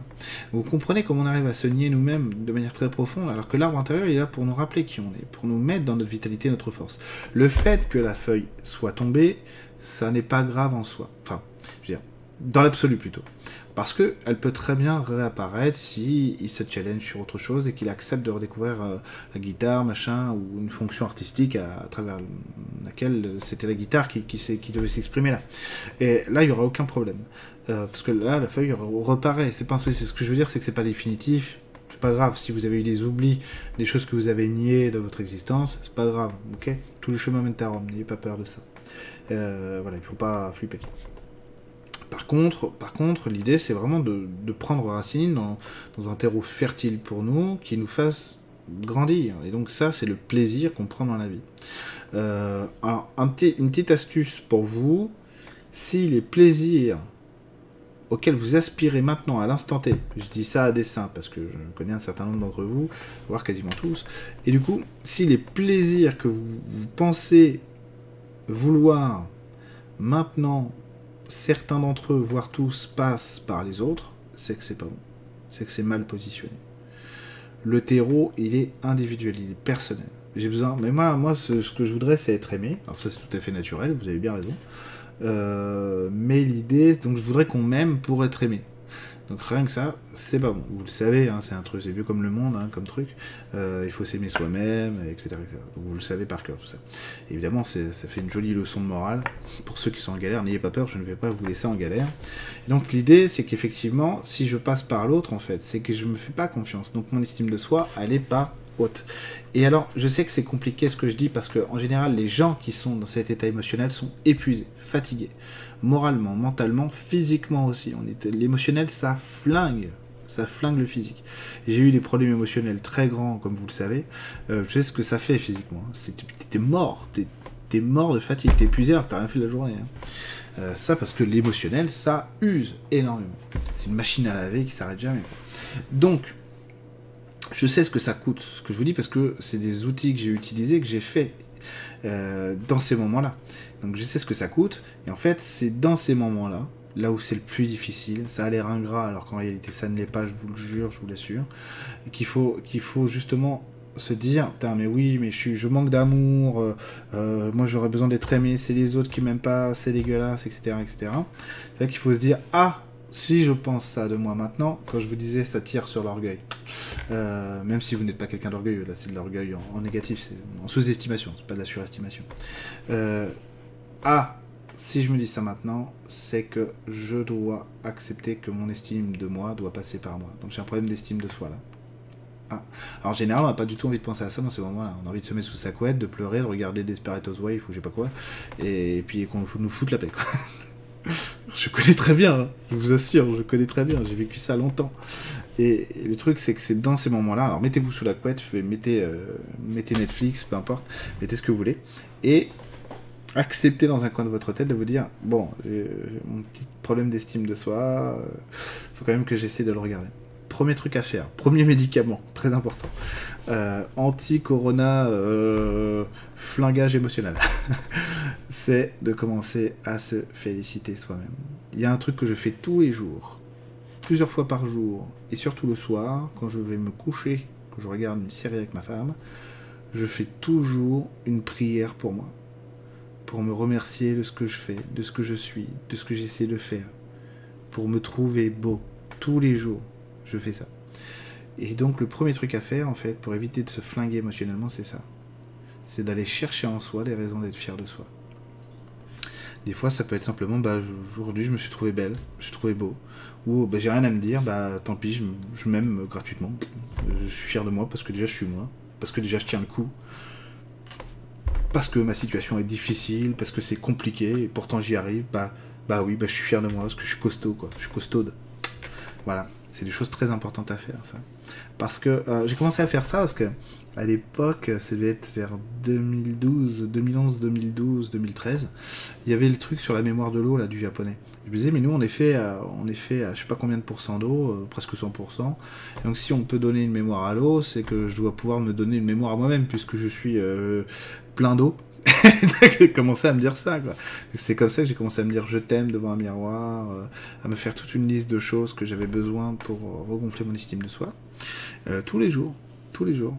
[SPEAKER 1] Vous comprenez comment on arrive à se nier nous-mêmes de manière très profonde, alors que l'arbre intérieur est là pour nous rappeler qui on est, pour nous mettre dans notre vitalité, notre force. Le fait que la feuille soit tombée, ça n'est pas grave en soi. Enfin, je veux dire, dans l'absolu plutôt. Parce qu'elle peut très bien réapparaître si il se challenge sur autre chose et qu'il accepte de redécouvrir euh, la guitare, machin, ou une fonction artistique à, travers laquelle c'était la guitare qui, devait s'exprimer là. Et là, il n'y aura aucun problème. Euh, parce que là, la feuille reparaît. C'est pas, c'est ce que je veux dire, c'est que c'est pas définitif. C'est pas grave. Si vous avez eu des oublis, des choses que vous avez niées de votre existence, c'est pas grave. Ok? Tout le chemin mène à Rome. N'ayez pas peur de ça. Euh, voilà, il faut pas flipper. Par contre, par contre l'idée, c'est vraiment de, prendre racine dans, un terreau fertile pour nous, qui nous fasse grandir. Et donc ça, c'est le plaisir qu'on prend dans la vie. Euh, alors, petit, une petite astuce pour vous, si les plaisirs auxquels vous aspirez maintenant à l'instant T, je dis ça à dessein parce que je connais un certain nombre d'entre vous, voire quasiment tous, et du coup, si les plaisirs que vous pensez vouloir maintenant, certains d'entre eux, voire tous, passent par les autres, c'est que c'est pas bon, c'est que c'est mal positionné. Le terreau, il est individuel, il est personnel. J'ai besoin, mais moi, moi ce, que je voudrais, c'est être aimé. Alors ça, c'est tout à fait naturel, vous avez bien raison. Euh, mais l'idée, donc je voudrais qu'on m'aime pour être aimé. Donc rien que ça, c'est pas bon. Vous le savez, hein, c'est un truc, c'est vieux comme le monde, hein, comme truc. Euh, il faut s'aimer soi-même, etc.. Donc vous le savez par cœur tout ça. Évidemment, ça fait une jolie leçon de morale. Pour ceux qui sont en galère, n'ayez pas peur, je ne vais pas vous laisser en galère. Donc l'idée, c'est qu'effectivement, si je passe par l'autre, en fait, c'est que je me fais pas confiance. Donc mon estime de soi, elle est pas Et alors, je sais que c'est compliqué ce que je dis parce que en général, les gens qui sont dans cet état émotionnel sont épuisés, fatigués, moralement, mentalement, physiquement aussi. On est l'émotionnel, ça flingue, ça flingue le physique. J'ai eu des problèmes émotionnels très grands, comme vous le savez. Euh, je sais ce que ça fait physiquement. hein. T'es mort, t'es t'es mort de fatigue, t'es épuisé alors que t'as rien fait de la journée. hein. Euh, ça parce que l'émotionnel, ça use énormément. C'est une machine à laver qui s'arrête jamais. Donc, je sais ce que ça coûte, ce que je vous dis, parce que c'est des outils que j'ai utilisés, que j'ai fait euh, dans ces moments-là. Donc je sais ce que ça coûte, et en fait, c'est dans ces moments-là, là où c'est le plus difficile, ça a l'air ingrat, alors qu'en réalité ça ne l'est pas, je vous le jure, je vous l'assure, qu'il faut, qu'il faut justement se dire, Putain, mais oui, mais je manque d'amour, euh, euh, moi j'aurais besoin d'être aimé, c'est les autres qui m'aiment pas, c'est dégueulasse, etc. etc. C'est là qu'il faut se dire, ah, si je pense ça de moi maintenant, quand je vous disais ça tire sur l'orgueil. Euh, même si vous n'êtes pas quelqu'un d'orgueilleux, là c'est de l'orgueil en, négatif, c'est en sous-estimation, c'est pas de la surestimation. Euh, ah, si je me dis ça maintenant, c'est que je dois accepter que mon estime de moi doit passer par moi. Donc j'ai un problème d'estime de soi là. Ah. Alors en général, on n'a pas du tout envie de penser à ça dans ces moments-là. On a envie de se mettre sous sa couette, de pleurer, de regarder Desperate Housewives ou je sais pas quoi, et puis qu'on nous foute la paix. Quoi. <laughs> je connais très bien, hein. je vous assure, je connais très bien, j'ai vécu ça longtemps. Et, le truc, c'est que c'est dans ces moments-là, alors mettez-vous sous la couette, mettez, euh, mettez Netflix, peu importe, mettez ce que vous voulez, et acceptez dans un coin de votre tête de vous dire, bon, j'ai mon petit problème d'estime de soi, il faut quand même que j'essaie de le regarder. Premier truc à faire, premier médicament, très important. Euh, Anti-corona euh, flingage émotionnel. <laughs> c'est de commencer à se féliciter soi-même. Il y a un truc que je fais tous les jours, plusieurs fois par jour, et surtout le soir, quand je vais me coucher, que je regarde une série avec ma femme, je fais toujours une prière pour moi, pour me remercier de ce que je fais, de ce que je suis, de ce que j'essaie de faire, pour me trouver beau. Tous les jours, je fais ça. Et donc le premier truc à faire, en fait, pour éviter de se flinguer émotionnellement, c'est ça. C'est d'aller chercher en soi des raisons d'être fier de soi. Des fois, ça peut être simplement, bah, aujourd'hui, je me suis trouvé belle, je suis trouvé beau. Ou, bah, j'ai rien à me dire, bah, tant pis, je, m'aime gratuitement. Je suis fier de moi parce que déjà, je suis moi. Parce que déjà, je tiens le coup. Parce que ma situation est difficile, parce que c'est compliqué, et pourtant j'y arrive, bah, bah oui, bah, je suis fier de moi parce que je suis costaud, quoi. Je suis costaude. Voilà. C'est des choses très importantes à faire, ça. Parce que euh, j'ai commencé à faire ça parce que à l'époque, ça devait être vers 2012, 2011, 2012, 2013. Il y avait le truc sur la mémoire de l'eau là du japonais. Je me disais, mais nous on est fait, à, on est je sais pas combien de pourcents d'eau, euh, presque 100%. Donc si on peut donner une mémoire à l'eau, c'est que je dois pouvoir me donner une mémoire à moi-même puisque je suis euh, plein d'eau. J'ai <laughs> commencé à me dire ça. C'est comme ça que j'ai commencé à me dire je t'aime devant un miroir, euh, à me faire toute une liste de choses que j'avais besoin pour euh, regonfler mon estime de soi. Euh, tous les jours, tous les jours.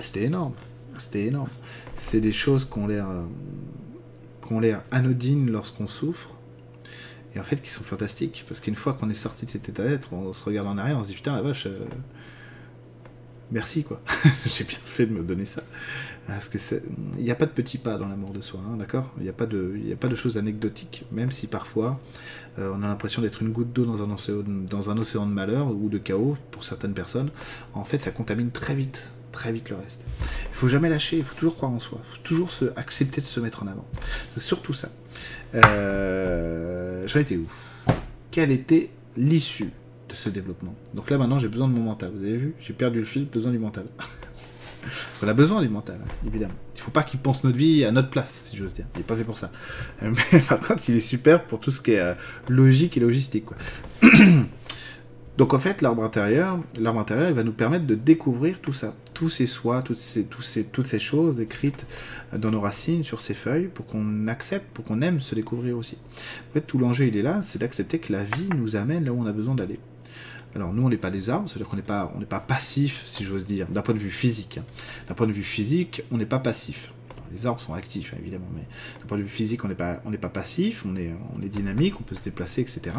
[SPEAKER 1] C'était énorme, c'était énorme. C'est des choses qui ont l'air, l'air anodines lorsqu'on souffre, et en fait qui sont fantastiques, parce qu'une fois qu'on est sorti de cet état d'être, on se regarde en arrière, on se dit putain la vache, merci quoi, <laughs> j'ai bien fait de me donner ça. Parce que il n'y a pas de petits pas dans l'amour de soi, hein, d'accord? Il n'y a pas de, a pas de choses anecdotiques, même si parfois euh, on a l'impression d'être une goutte d'eau dans un océan, dans un océan de malheur ou de chaos pour certaines personnes. En fait, ça contamine très vite, très vite le reste. Il faut jamais lâcher, il faut toujours croire en soi, il faut toujours accepter de se mettre en avant. Surtout ça. Euh, J'en étais où? Quelle était l'issue de ce développement? Donc là maintenant j'ai besoin de mon mental. Vous avez vu? J'ai perdu le fil, besoin du mental. <laughs> On a besoin du mental, évidemment. Il faut pas qu'il pense notre vie à notre place, si j'ose dire. Il n'est pas fait pour ça. <laughs> Mais par contre, il est super pour tout ce qui est euh, logique et logistique. <clears throat> Donc en fait, l'arbre intérieur, l'arbre intérieur, il va nous permettre de découvrir tout ça, tous ces soins, toutes ces, ces, toutes ces choses écrites dans nos racines, sur ces feuilles, pour qu'on accepte, pour qu'on aime se découvrir aussi. En fait, tout l'enjeu, il est là, c'est d'accepter que la vie nous amène là où on a besoin d'aller. Alors nous, on n'est pas des arbres, c'est-à-dire qu'on n'est pas, on n'est pas passif, si j'ose dire, d'un point de vue physique. D'un point de vue physique, on n'est pas passif. Les arbres sont actifs, hein, évidemment, mais d'un point de vue physique, on n'est pas, passif, on est, dynamique, on peut se déplacer, etc.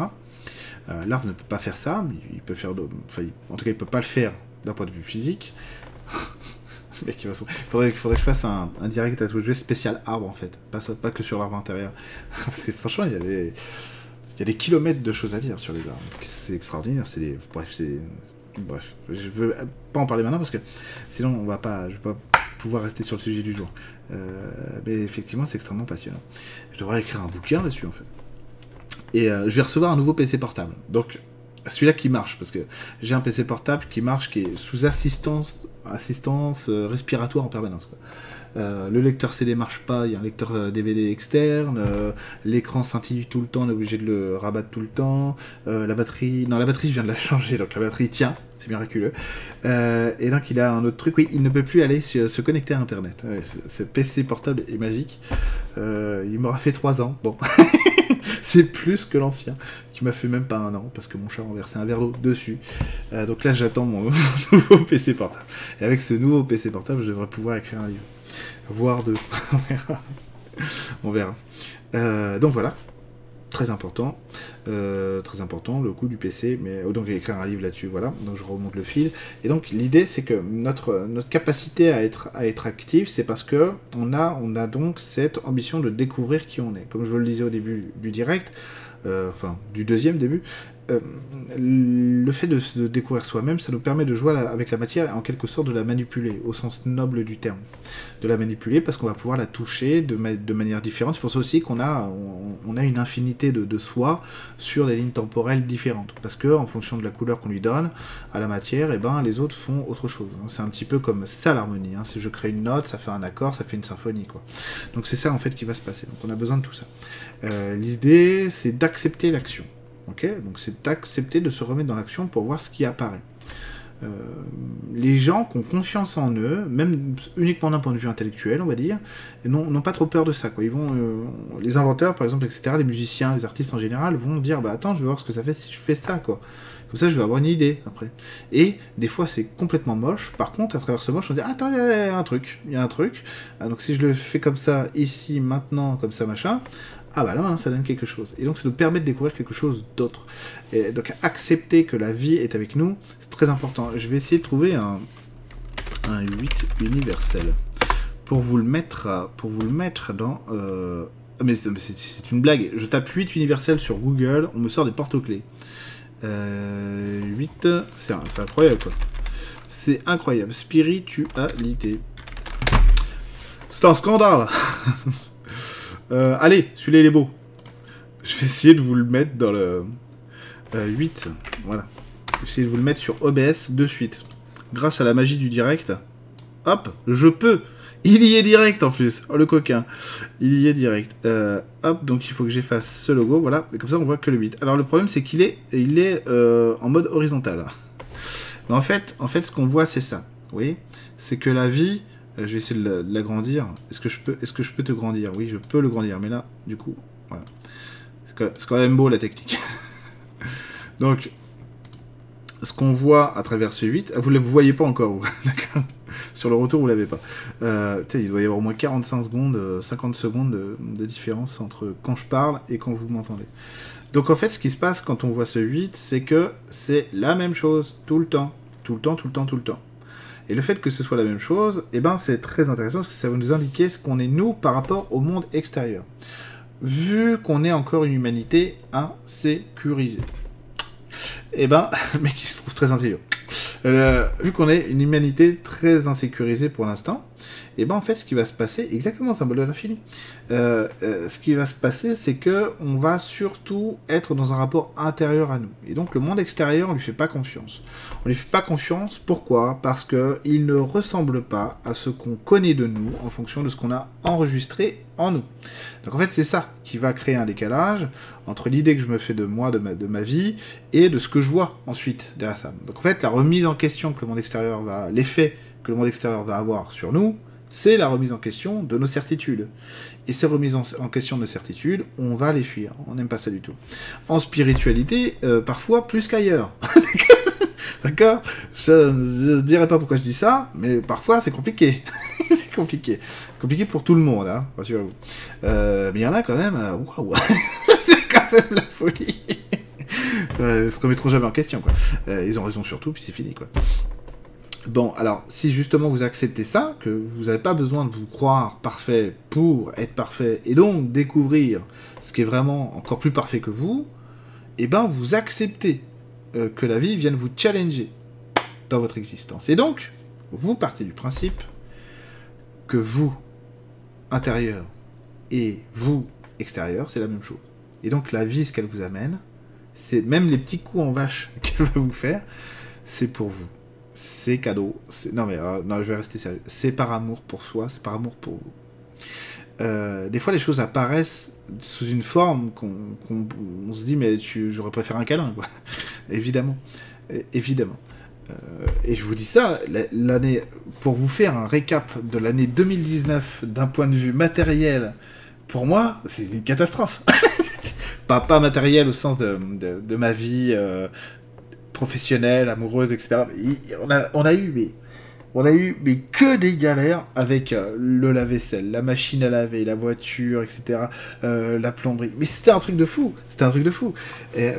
[SPEAKER 1] Euh, l'arbre ne peut pas faire ça, mais il peut faire, enfin, en tout cas, il peut pas le faire d'un point de vue physique. <laughs> il faudrait, faudrait que je fasse un, direct à jouer spécial arbre en fait, pas que sur l'arbre intérieur. <laughs> Parce que franchement, il y a des il y a des kilomètres de choses à dire sur les arbres. C'est extraordinaire. C'est bref, c'est bref. Je veux pas en parler maintenant parce que sinon on va pas, je vais pas pouvoir rester sur le sujet du jour. Euh, mais effectivement, c'est extrêmement passionnant. Je devrais écrire un bouquin dessus en fait. Et euh, je vais recevoir un nouveau PC portable. Donc celui-là qui marche parce que j'ai un PC portable qui marche qui est sous assistance assistance euh, respiratoire en permanence. Euh, le lecteur CD marche pas, il y a un lecteur DVD euh, externe, euh, l'écran scintille tout le temps, on est obligé de le rabattre tout le temps, la batterie, non la batterie je viens de la <laughs> changer, donc la batterie tient, c'est miraculeux. et donc il a un autre truc, oui, il ne peut plus aller se, connecter à Internet. ce PC portable est magique. il m'aura fait 3 ans, bon. <laughs> c'est plus que l'ancien, qui m'a fait même pas un an, parce que mon chat a renversé un verre d'eau dessus. donc là, j'attends mon <laughs> nouveau PC portable. Et avec ce nouveau PC portable, je devrais pouvoir écrire un livre voire deux. <laughs> on verra. Euh, donc voilà, très important, euh, très important le coût du PC, mais oh, donc écrire un livre là-dessus, voilà. Donc je remonte le fil. Et donc l'idée c'est que notre notre capacité à être à être c'est parce que on a on a donc cette ambition de découvrir qui on est. Comme je vous le disais au début du direct, euh, enfin du deuxième début, euh, le fait de se découvrir soi-même, ça nous permet de jouer avec la matière et en quelque sorte de la manipuler, au sens noble du terme. De la manipuler parce qu'on va pouvoir la toucher de, manière différente. C'est pour ça aussi qu'on a, une infinité de, soi sur des lignes temporelles différentes. Parce que en fonction de la couleur qu'on lui donne à la matière, et eh ben, les autres font autre chose. C'est un petit peu comme ça l'harmonie. Hein. Si je crée une note, ça fait un accord, ça fait une symphonie. Donc c'est ça en fait qui va se passer. Donc on a besoin de tout ça. Euh, l'idée, c'est d'accepter l'action. Donc c'est d'accepter de se remettre dans l'action pour voir ce qui apparaît. Euh, les gens qui ont confiance en eux, même uniquement d'un point de vue intellectuel, on va dire, n'ont pas trop peur de ça. Ils vont, euh, les inventeurs, par exemple, etc., les musiciens, les artistes en général, vont dire bah attends, je vais voir ce que ça fait si je fais ça, quoi. Comme ça, je vais avoir une idée après. Et des fois, c'est complètement moche. Par contre, à travers ce moche, on dit attends, il y a un truc, il y a un truc. Ah, donc si je le fais comme ça, ici, maintenant, comme ça, machin, ah bah là ça donne quelque chose. Et donc ça nous permet de découvrir quelque chose d'autre. Et donc accepter que la vie est avec nous, c'est très important. Je vais essayer de trouver un, un 8 universel pour vous le mettre, pour vous le mettre dans... Euh... Mais c'est une blague. Je tape 8 universel sur Google, on me sort des porte-clés. Euh, 8, c'est incroyable quoi. C'est incroyable. Spiritualité. C'est un scandale <laughs> Euh, allez, celui-là il est beau. Je vais essayer de vous le mettre dans le 8. Euh, voilà. Je vais essayer de vous le mettre sur OBS de suite. Grâce à la magie du direct. Hop, je peux. Il y est direct en plus. Oh le coquin. Il y est direct. Euh, hop, donc il faut que j'efface ce logo. Voilà. Et comme ça on voit que le 8. Alors le problème c'est qu'il est, il est, en mode horizontal. En fait, en fait ce qu'on voit c'est ça. Vous voyez? C'est que la vie euh, je vais essayer de l'agrandir. Est-ce que, je peux, est que je peux te grandir? Oui, je peux le grandir. Mais là, du coup, voilà. C'est quand même beau la technique. <laughs> Donc, ce qu'on voit à travers ce 8, vous ne le voyez pas encore, <laughs> Sur le retour, vous l'avez pas. Euh, il doit y avoir au moins 45 secondes, 50 euh, secondes de, de, différence entre quand je parle et quand vous m'entendez. Donc en fait, ce qui se passe quand on voit ce 8, c'est que c'est la même chose tout le temps. Tout le temps, tout le temps, tout le temps. Et le fait que ce soit la même chose, eh ben, c'est très intéressant parce que ça va nous indiquer ce qu'on est nous par rapport au monde extérieur. Vu qu'on est encore une humanité insécurisée. Eh ben, <laughs> mais qui se trouve très intelligent. Euh, vu qu'on est une humanité très insécurisée pour l'instant, et ben en fait, ce qui va se passer, exactement, symbole de l'infini. Euh, euh, ce qui va se passer, c'est que on va surtout être dans un rapport intérieur à nous. Et donc le monde extérieur, on lui fait pas confiance. On lui fait pas confiance. Pourquoi? Parce que il ne ressemble pas à ce qu'on connaît de nous en fonction de ce qu'on a enregistré en nous. Donc en fait, c'est ça qui va créer un décalage entre l'idée que je me fais de moi, de ma, de ma vie, et de ce que je vois ensuite derrière ça. Donc en fait, la remise en question que le monde extérieur va, l'effet que le monde extérieur va avoir sur nous, c'est la remise en question de nos certitudes. Et ces remises en, question de certitudes, on va les fuir. On n'aime pas ça du tout. En spiritualité, euh, parfois plus qu'ailleurs. <laughs> D'accord? Je ne dirais pas pourquoi je dis ça, mais parfois c'est compliqué. <laughs> c'est compliqué. Compliqué pour tout le monde, hein, rassurez-vous. Euh, mais il y en a quand même. Euh, waouh <laughs> C'est quand même la folie Ils se remettront jamais en question, quoi. ils ont raison surtout, puis c'est fini, quoi. Bon, alors, si justement vous acceptez ça, que vous n'avez pas besoin de vous croire parfait pour être parfait, et donc découvrir ce qui est vraiment encore plus parfait que vous, eh ben vous acceptez euh, que la vie vienne vous challenger dans votre existence. Et donc, vous partez du principe que vous, intérieur, et vous, extérieur, c'est la même chose. Et donc la vie, ce qu'elle vous amène, c'est même les petits coups en vache <laughs> qu'elle va vous faire, c'est pour vous c'est cadeau. Non, mais euh, non, je vais rester sérieux. C'est par amour pour soi, c'est par amour pour vous. Euh, des fois, les choses apparaissent sous une forme qu'on se dit, mais j'aurais préféré un câlin, quoi. <laughs> évidemment. évidemment. Euh, et je vous dis ça, l'année, pour vous faire un récap de l'année 2019 d'un point de vue matériel, pour moi, c'est une catastrophe. <laughs> pas, pas matériel au sens de, de, ma vie professionnelle, amoureuse, etc. On a, eu, mais on a eu mais que des galères avec euh, le lave-vaisselle, la machine à laver, la voiture, etc., euh, la plomberie. Mais c'était un truc de fou, c'était un truc de fou.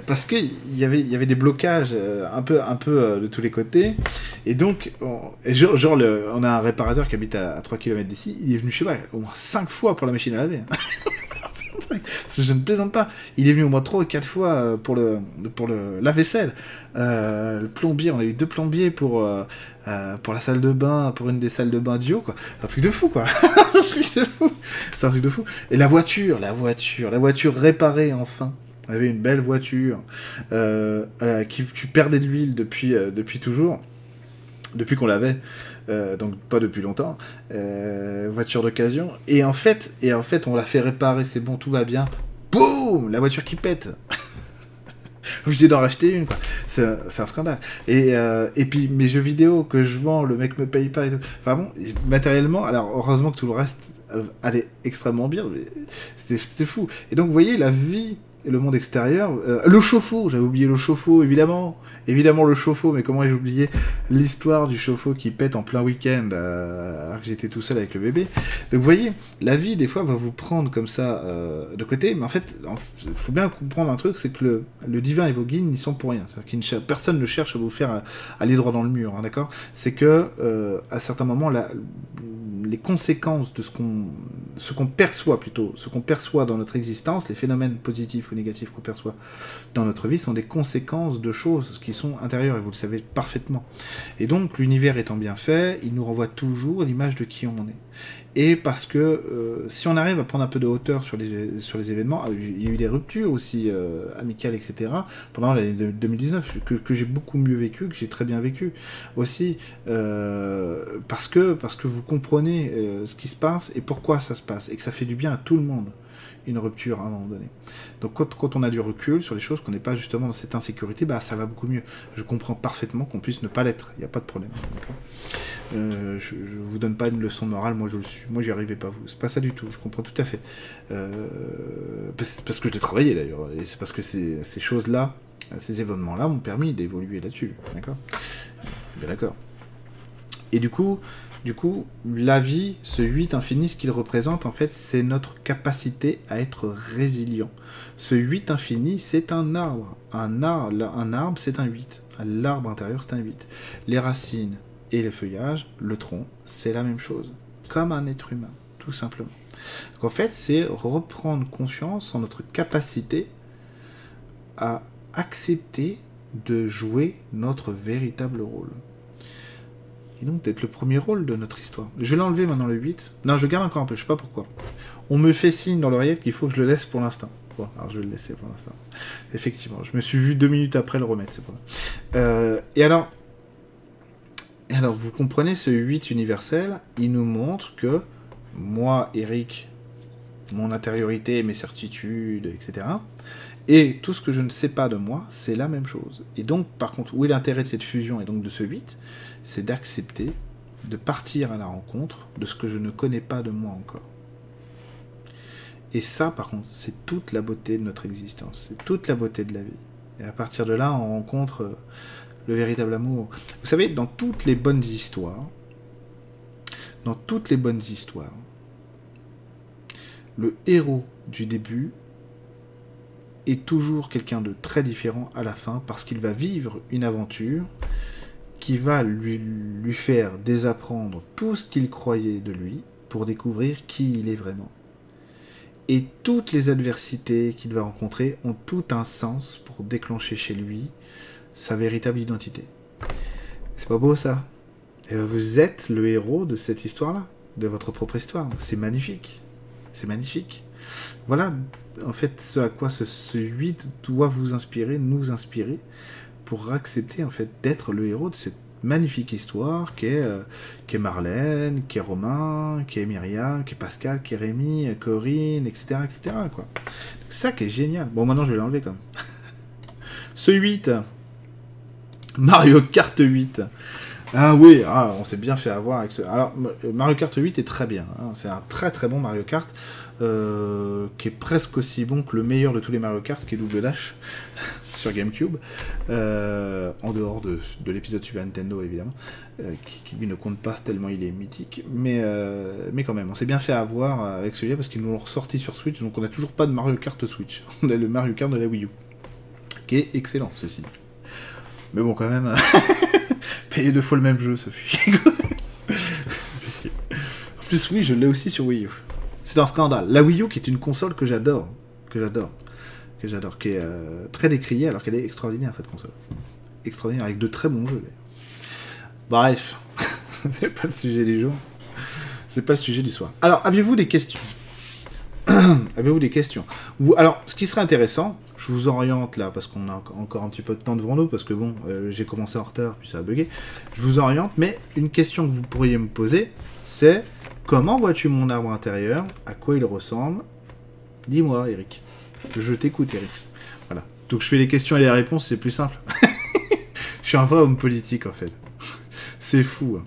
[SPEAKER 1] Parce qu'il y avait, y avait des blocages euh, un peu, un peu de tous les côtés. Et donc, on, genre, le, on a un réparateur qui habite à, 3 km d'ici, il est venu chez moi au moins 5 fois pour la machine à laver. <laughs> je ne plaisante pas. Il est venu au moins 3 ou 4 fois euh, pour le, pour le, la vaisselle. Euh, le plombier, on a eu deux plombiers pour, euh, pour la salle de bain, pour une des salles de bain duo, quoi. C'est un truc de fou, quoi. <laughs> C'est un truc de fou. Et la voiture, la voiture, la voiture réparée, enfin. On avait une belle voiture qui, qui, perdait de l'huile depuis, depuis toujours, depuis qu'on l'avait. Euh, donc pas depuis longtemps, euh, voiture d'occasion. Et en fait, et en fait, on l'a fait réparer, c'est bon, tout va bien. Boum, la voiture qui pète. <laughs> Obligé d'en racheter une. C'est un scandale. Et, euh, et puis mes jeux vidéo que je vends, le mec me paye pas et tout. Enfin bon, matériellement, alors heureusement que tout le reste allait extrêmement bien. C'était fou. Et donc vous voyez, la vie le monde extérieur. le chauffe-eau, j'avais oublié le chauffe-eau, évidemment. Évidemment le chauffe-eau, mais comment ai-je oublié l'histoire du chauffe-eau qui pète en plein week-end euh, alors que j'étais tout seul avec le bébé. Donc vous voyez, la vie des fois va vous prendre comme ça euh, de côté, mais en fait, il faut bien comprendre un truc, c'est que le, divin et vos guides n'y sont pour rien. Que personne ne cherche à vous faire aller droit dans le mur, hein, d'accord? C'est que euh, à certains moments, la, les conséquences de ce qu'on perçoit plutôt, ce qu'on perçoit dans notre existence, les phénomènes positifs ou négatifs qu'on perçoit dans notre vie sont des conséquences de choses qui sont intérieures et vous le savez parfaitement. Et donc l'univers étant bien fait, il nous renvoie toujours l'image de qui on est et parce que euh, si on arrive à prendre un peu de hauteur sur les, sur les événements, ah, il y a eu des ruptures aussi euh, amicales, etc., pendant l'année 2019, que, j'ai beaucoup mieux vécu, que j'ai très bien vécu aussi, euh, parce, que, parce que vous comprenez ce qui se passe et pourquoi ça se passe, et que ça fait du bien à tout le monde une rupture à un moment donné. Donc quand, quand on a du recul sur les choses, qu'on n'est pas justement dans cette insécurité, bah ça va beaucoup mieux. Je comprends parfaitement qu'on puisse ne pas l'être, il n'y a pas de problème. Euh, je, ne vous donne pas une leçon morale, moi je le suis, moi j'y arrivais pas, vous. C'est pas ça du tout, je comprends tout à fait. Euh, parce, que je l'ai travaillé d'ailleurs, et c'est parce que ces, ces choses-là, ces événements-là m'ont permis d'évoluer là-dessus, d'accord? Bien d'accord. Et du coup, du coup, la vie, ce 8 infini, ce qu'il représente, en fait, c'est notre capacité à être résilient. Ce 8 infini, c'est un arbre. Un arbre, un arbre c'est un 8. L'arbre intérieur, c'est un 8. Les racines et les feuillages, le tronc, c'est la même chose. Comme un être humain, tout simplement. Donc en fait, c'est reprendre conscience en notre capacité à accepter de jouer notre véritable rôle Et donc d'être le premier rôle de notre histoire. Je vais l'enlever maintenant le 8. Non, je garde encore un peu, je sais pas pourquoi. On me fait signe dans l'oreillette qu'il faut que je le laisse pour l'instant. Alors je vais le laisser pour l'instant. Effectivement, je me suis vu deux minutes après le remettre, c'est pour ça. Euh, et alors, et alors, vous comprenez, ce 8 universel, il nous montre que moi, Eric, mon intériorité, mes certitudes, etc., et tout ce que je ne sais pas de moi, c'est la même chose. Et donc, par contre, où est l'intérêt de cette fusion et donc de ce 8 C'est d'accepter, de partir à la rencontre de ce que je ne connais pas de moi encore. Et ça, par contre, c'est toute la beauté de notre existence, c'est toute la beauté de la vie. Et à partir de là, on rencontre euh, le véritable amour. Vous savez, dans toutes les bonnes histoires, dans toutes les bonnes histoires, le héros du début est toujours quelqu'un de très différent à la fin parce qu'il va vivre une aventure qui va lui, faire désapprendre tout ce qu'il croyait de lui pour découvrir qui il est vraiment. Et toutes les adversités qu'il va rencontrer ont tout un sens pour déclencher chez lui sa véritable identité. C'est pas beau ça? Et ben, Vous êtes le héros de cette histoire-là, de votre propre histoire. C'est magnifique. C'est magnifique. Voilà, en fait, ce à quoi ce, ce 8 doit vous inspirer, nous inspirer, pour accepter en fait d'être le héros de cette magnifique histoire qui est, euh, est Marlène, qui est Romain, qui est Myriam, qui est Pascal, qui est Rémi, Corinne, etc. etc. Quoi. Ça qui est génial. Bon, maintenant je vais l'enlever comme. <laughs> Ce 8, Mario Kart 8. Ah oui, ah, on s'est bien fait avoir avec ce. Alors, Mario Kart 8 est très bien. hein. C'est un très très bon Mario Kart. euh, qui est presque aussi bon que le meilleur de tous les Mario Kart, qui est Double Dash <laughs> sur GameCube. euh, en dehors de, de l'épisode Super Nintendo, évidemment. euh, qui, lui ne compte pas tellement il est mythique. Mais, euh, quand même, on s'est bien fait avoir avec celui-là parce qu'ils nous l'ont ressorti sur Switch. Donc on n'a toujours pas de Mario Kart Switch. <laughs> On a le Mario Kart de la Wii U. Qui est excellent, ceci. Mais bon, quand même, <laughs> payer deux fois le même jeu, ça fait en plus, oui, je l'ai aussi sur Wii U. C'est un scandale. La Wii U, qui est une console que j'adore, que j'adore, que j'adore, qui est euh, très décriée, alors qu'elle est extraordinaire, cette console. Extraordinaire, avec de très bons jeux. Bref, <laughs> c'est pas le sujet du jour. C'est pas le sujet du soir. Alors, aviez-vous des questions? <coughs> Avez-vous des questions? Alors, ce qui serait intéressant, je vous oriente là, parce qu'on a enco- encore un petit peu de temps devant nous, parce que bon, euh, j'ai commencé en retard, puis ça a bugué. Je vous oriente, mais une question que vous pourriez me poser, c'est comment vois-tu mon arbre intérieur? À quoi il ressemble? Dis-moi, Eric. Je t'écoute, Eric. Voilà. Donc je fais les questions et les réponses, c'est plus simple. <laughs> je suis un vrai homme politique, en fait. c'est fou. hein.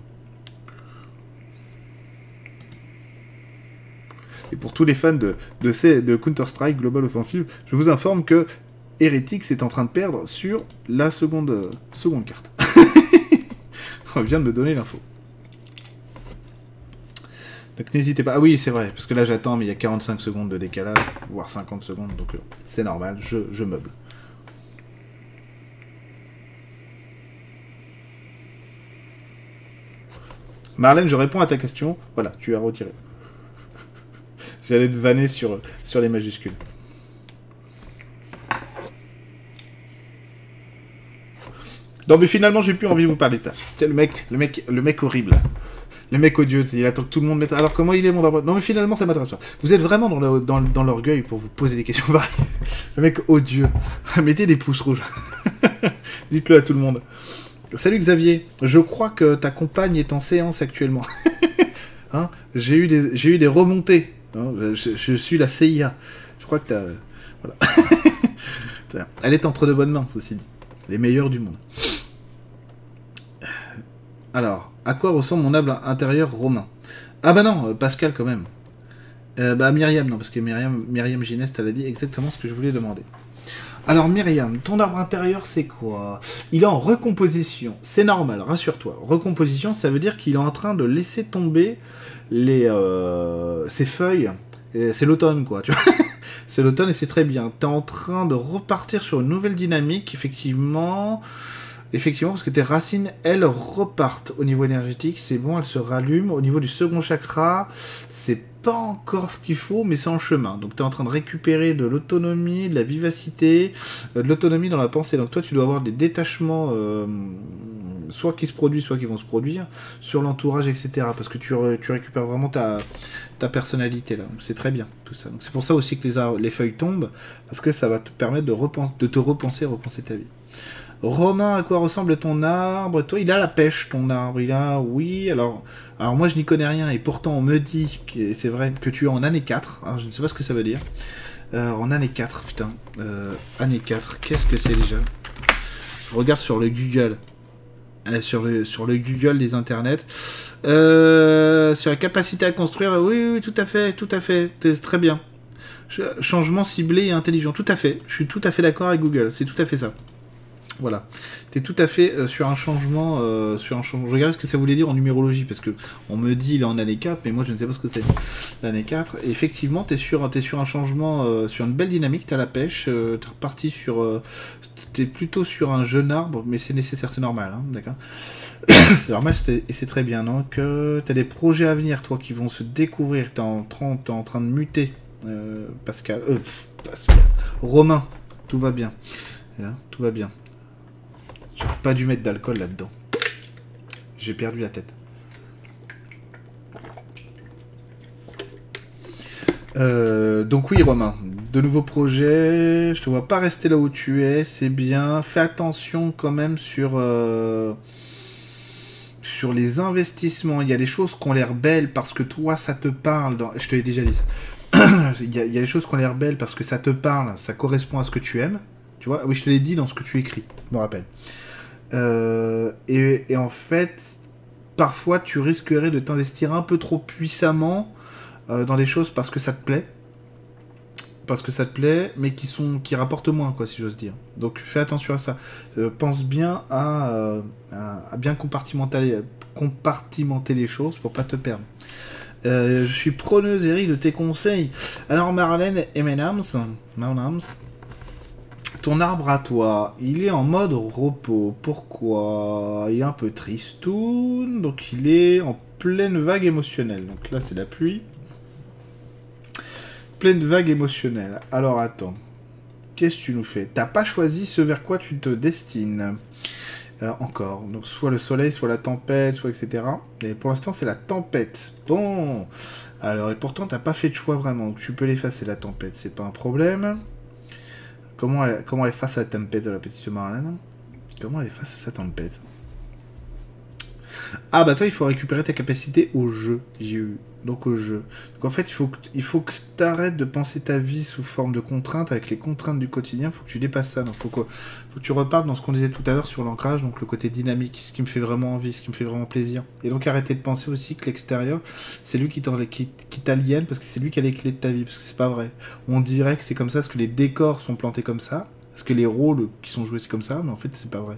[SPEAKER 1] Et pour tous les fans de, de, Counter-Strike Global Offensive, je vous informe que Heretics est en train de perdre sur la seconde, seconde carte. <laughs> On vient de me donner l'info. Donc n'hésitez pas. Ah oui, c'est vrai, parce que là j'attends, mais il y a 45 secondes de décalage, voire 50 secondes, donc euh, c'est normal, je, meuble. Marlène, je réponds à ta question. Voilà, tu as retiré. <laughs> J'allais te vanner sur, sur les majuscules. Non mais finalement j'ai plus envie de vous parler de ça. C'est le mec, le mec, le mec horrible. Le mec odieux, il attend que tout le monde mette. Alors comment il est mon arbre Non mais finalement ça m'intéresse pas. Vous êtes vraiment dans le- dans, dans l'orgueil pour vous poser des questions pareilles. Le mec odieux. <laughs> Mettez des pouces rouges. <laughs> Dites-le à tout le monde. Salut Xavier. Je crois que ta compagne est en séance actuellement. <laughs> Hein? J'ai eu des j'ai eu des remontées. hein? je, je suis la CIA. Je crois que t'as voilà. Elle est entre de bonnes mains, ceci dit. Les meilleurs du monde. Alors, à quoi ressemble mon âme intérieur romain? Ah bah non, euh, Pascal quand même. Euh, bah Myriam, non, parce que Myriam, Myriam Gineste, elle dit exactement ce que je voulais demander. Alors Myriam, ton arbre intérieur c'est quoi? Il est en recomposition. C'est normal, rassure-toi. Recomposition, ça veut dire qu'il est en train de laisser tomber les, euh, ses feuilles. C'est l'automne, quoi, tu vois. <laughs> c'est l'automne et c'est très bien. T'es en train de repartir sur une nouvelle dynamique, effectivement. Effectivement, parce que tes racines, elles, repartent au niveau énergétique. C'est bon, elles se rallument. Au niveau du second chakra, c'est pas encore ce qu'il faut, mais c'est en chemin. Donc, tu es en train de récupérer de l'autonomie, de la vivacité, euh, de l'autonomie dans la pensée. Donc, toi, tu dois avoir des détachements euh, soit qui se produisent, soit qui vont se produire, sur l'entourage, etc. Parce que tu, récupères vraiment ta, personnalité là. C'est très bien tout ça. C'est pour ça aussi que les, les feuilles tombent, parce que ça va te permettre de, de te repenser, repenser ta vie. Romain, à quoi ressemble ton arbre? Toi, il a la pêche, ton arbre. Il a, oui. Alors, alors moi, je n'y connais rien, et pourtant, on me dit, que c'est vrai, que tu es en année 4. Alors, je ne sais pas ce que ça veut dire. Euh, en année 4, putain. Euh, année 4, qu'est-ce que c'est déjà? Regarde sur le Google. Euh, sur, le, sur le Google des internets. sur la capacité à construire, oui, oui, tout à fait, tout à fait. Très bien. Changement ciblé et intelligent. Tout à fait. Je suis tout à fait d'accord avec Google. C'est tout à fait ça. Voilà. Tu es tout à fait euh, sur un changement. Euh, sur un changement. Je regarde ce que ça voulait dire en numérologie, parce que on me dit il est en année 4, mais moi je ne sais pas ce que c'est. L'année 4. Et effectivement, tu es, sur, un changement, euh, sur une belle dynamique, tu as la pêche, tu es reparti sur. tu es plutôt sur un jeune arbre, mais c'est nécessaire, c'est normal, hein, d'accord <coughs> c'est normal et c'est très bien. Donc, tu as des projets à venir, toi, qui vont se découvrir. Tu es, en train de muter. Pascal, Pascal. Romain, tout va bien. Hein, tout va bien. Pas dû mettre d'alcool là-dedans. J'ai perdu la tête. Euh, donc oui Romain, de nouveaux projets, je te vois pas rester là où tu es, c'est bien. Fais attention quand même sur, euh, sur les investissements. Il y a des choses qui ont l'air belles parce que toi ça te parle. Je te l'ai déjà dit ça. <clears throat> il, y a, il y a des choses qui ont l'air belles parce que ça te parle, ça correspond à ce que tu aimes. Tu vois, oui je te l'ai dit dans ce que tu écris, je me rappelle. Euh, et, en fait, parfois tu risquerais de t'investir un peu trop puissamment euh, dans des choses parce que ça te plaît. Parce que ça te plaît, mais qui sont qui rapportent moins, quoi, si j'ose dire. Donc fais attention à ça. Euh, pense bien à, bien compartimenter, les choses pour pas te perdre. je suis preneuse, Eric, de tes conseils. Alors, Marlène et Menams, ton arbre à toi, il est en mode repos. Pourquoi? Il est un peu tristoun, donc il est en pleine vague émotionnelle. Donc là, c'est la pluie. Pleine vague émotionnelle. Alors attends. Qu'est-ce que tu nous fais? T'as pas choisi ce vers quoi tu te destines. Euh, encore. Donc soit le soleil, soit la tempête, soit etc. Et pour l'instant, c'est la tempête. Bon. Alors, et pourtant, t'as pas fait de choix vraiment. Donc tu peux l'effacer la tempête, c'est pas un problème. Comment elle, comment elle face à la tempête de la petite Marlène? Comment elle est face à sa tempête? Ah bah toi il faut récupérer ta capacité au jeu, j'ai eu. Donc au jeu. Donc en fait il faut que, tu arrêtes de penser ta vie sous forme de contraintes, avec les contraintes du quotidien, il faut que tu dépasses ça. Donc faut que, faut que tu repartes dans ce qu'on disait tout à l'heure sur l'ancrage, donc le côté dynamique, ce qui me fait vraiment envie, ce qui me fait vraiment plaisir. Et donc arrêter de penser aussi que l'extérieur, c'est lui qui t'aliène, parce que c'est lui qui a les clés de ta vie, parce que c'est pas vrai. On dirait que c'est comme ça, parce que les décors sont plantés comme ça, parce que les rôles qui sont joués c'est comme ça, mais en fait c'est pas vrai.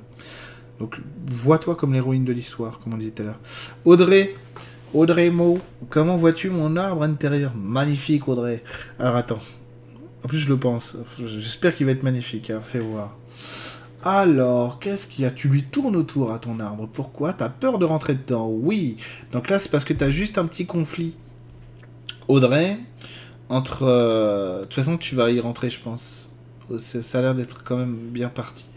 [SPEAKER 1] Donc vois-toi comme l'héroïne de l'histoire, comme on disait tout à l'heure. Audrey, Audrey Mo, comment vois-tu mon arbre intérieur? Magnifique Audrey. Alors attends, en plus je le pense, j'espère qu'il va être magnifique, alors fais voir. Alors, qu'est-ce qu'il y a? Tu lui tournes autour à ton arbre. Pourquoi? T'as peur de rentrer dedans? Oui. Donc là, c'est parce que t'as juste un petit conflit. Audrey, entre... Euh, de toute façon, tu vas y rentrer, je pense. Ça a l'air d'être quand même bien parti.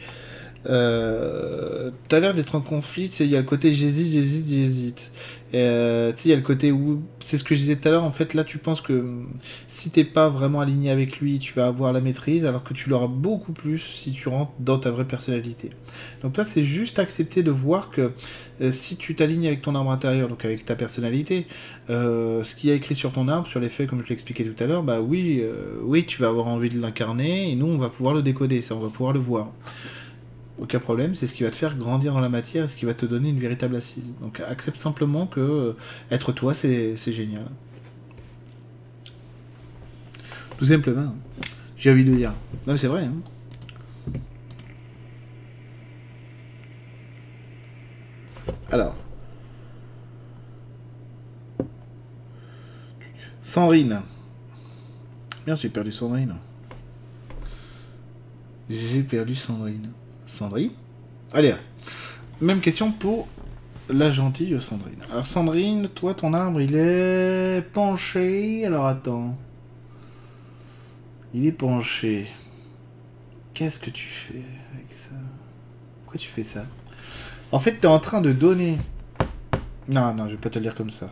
[SPEAKER 1] Euh, t'as l'air d'être en conflit, il y a le côté j'hésite, j'hésite, j'hésite. Euh, il y a le côté où, c'est ce que je disais tout à l'heure, en fait, là tu penses que si t'es pas vraiment aligné avec lui, tu vas avoir la maîtrise, alors que tu l'auras beaucoup plus si tu rentres dans ta vraie personnalité. Donc toi, c'est juste accepter de voir que euh, si tu t'alignes avec ton arbre intérieur, donc avec ta personnalité, euh, ce qui a écrit sur ton arbre, sur les faits, comme je l'expliquais tout à l'heure, bah oui, oui, tu vas avoir envie de l'incarner, et nous, on va pouvoir le décoder, ça, on va pouvoir le voir aucun problème, c'est ce qui va te faire grandir dans la matière et ce qui va te donner une véritable assise. Donc accepte simplement que euh, être toi, c'est génial. Tout simplement. J'ai envie de dire. Non mais c'est vrai. Hein. Alors. Sandrine. Merde, j'ai perdu Sandrine. J'ai perdu Sandrine. Sandrine. Allez, même question pour la gentille Sandrine. Alors Sandrine, toi ton arbre il est penché. Alors attends. Il est penché. Qu'est-ce que tu fais avec ça? Pourquoi tu fais ça? En fait, tu es en train de donner... Non, non, je vais pas te le dire comme ça.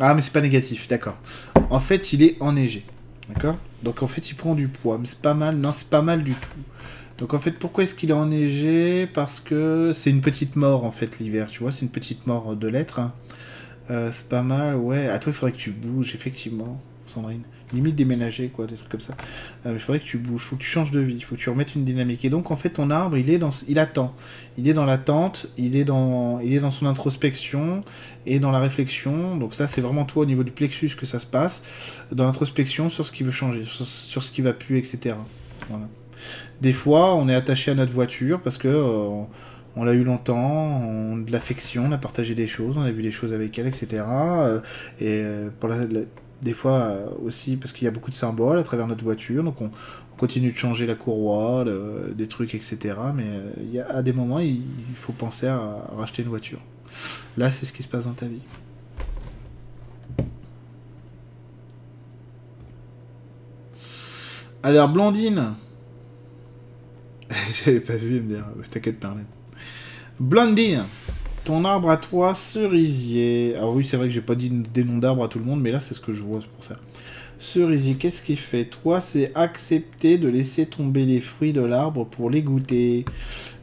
[SPEAKER 1] Ah, mais c'est pas négatif, d'accord. En fait, il est enneigé. D'accord? Donc en fait, il prend du poids. Mais c'est pas mal. Non, c'est pas mal du tout. Donc en fait, pourquoi est-ce qu'il est enneigé? Parce que c'est une petite mort, en fait, l'hiver. Tu vois, c'est une petite mort de l'être. hein. Euh, c'est pas mal, ouais. À toi, il faudrait que tu bouges, effectivement, Sandrine. Limite déménager, quoi, des trucs comme ça. Euh, il faudrait que tu bouges, faut que tu changes de vie, il faut que tu remettes une dynamique. Et donc, en fait, ton arbre, il est dans, il attend. Il est dans l'attente, il est dans, il est dans son introspection et dans la réflexion. Donc ça, c'est vraiment toi au niveau du plexus que ça se passe, dans l'introspection sur ce qui veut changer, sur, ce qui va plus, etc. Des fois, on est attaché à notre voiture parce que euh, on l'a eu longtemps, on de l'affection, on a partagé des choses, on a vu des choses avec elle, etc. Et euh, pour la- des fois euh, aussi parce qu'il y a beaucoup de symboles à travers notre voiture, donc on, on continue de changer la courroie, des trucs, etc. Mais euh, à des moments, il, faut penser à, racheter une voiture. Là, c'est ce qui se passe dans ta vie. Alors, Blondine. <laughs> J'avais pas vu MDR. T'inquiète, Marlène. Blondine. Ton arbre à toi, cerisier. Alors oui, c'est vrai que j'ai pas dit des noms d'arbres à tout le monde, mais là, c'est ce que je vois, pour ça. Cerisier, qu'est-ce qu'il fait? Toi, c'est accepter de laisser tomber les fruits de l'arbre pour les goûter.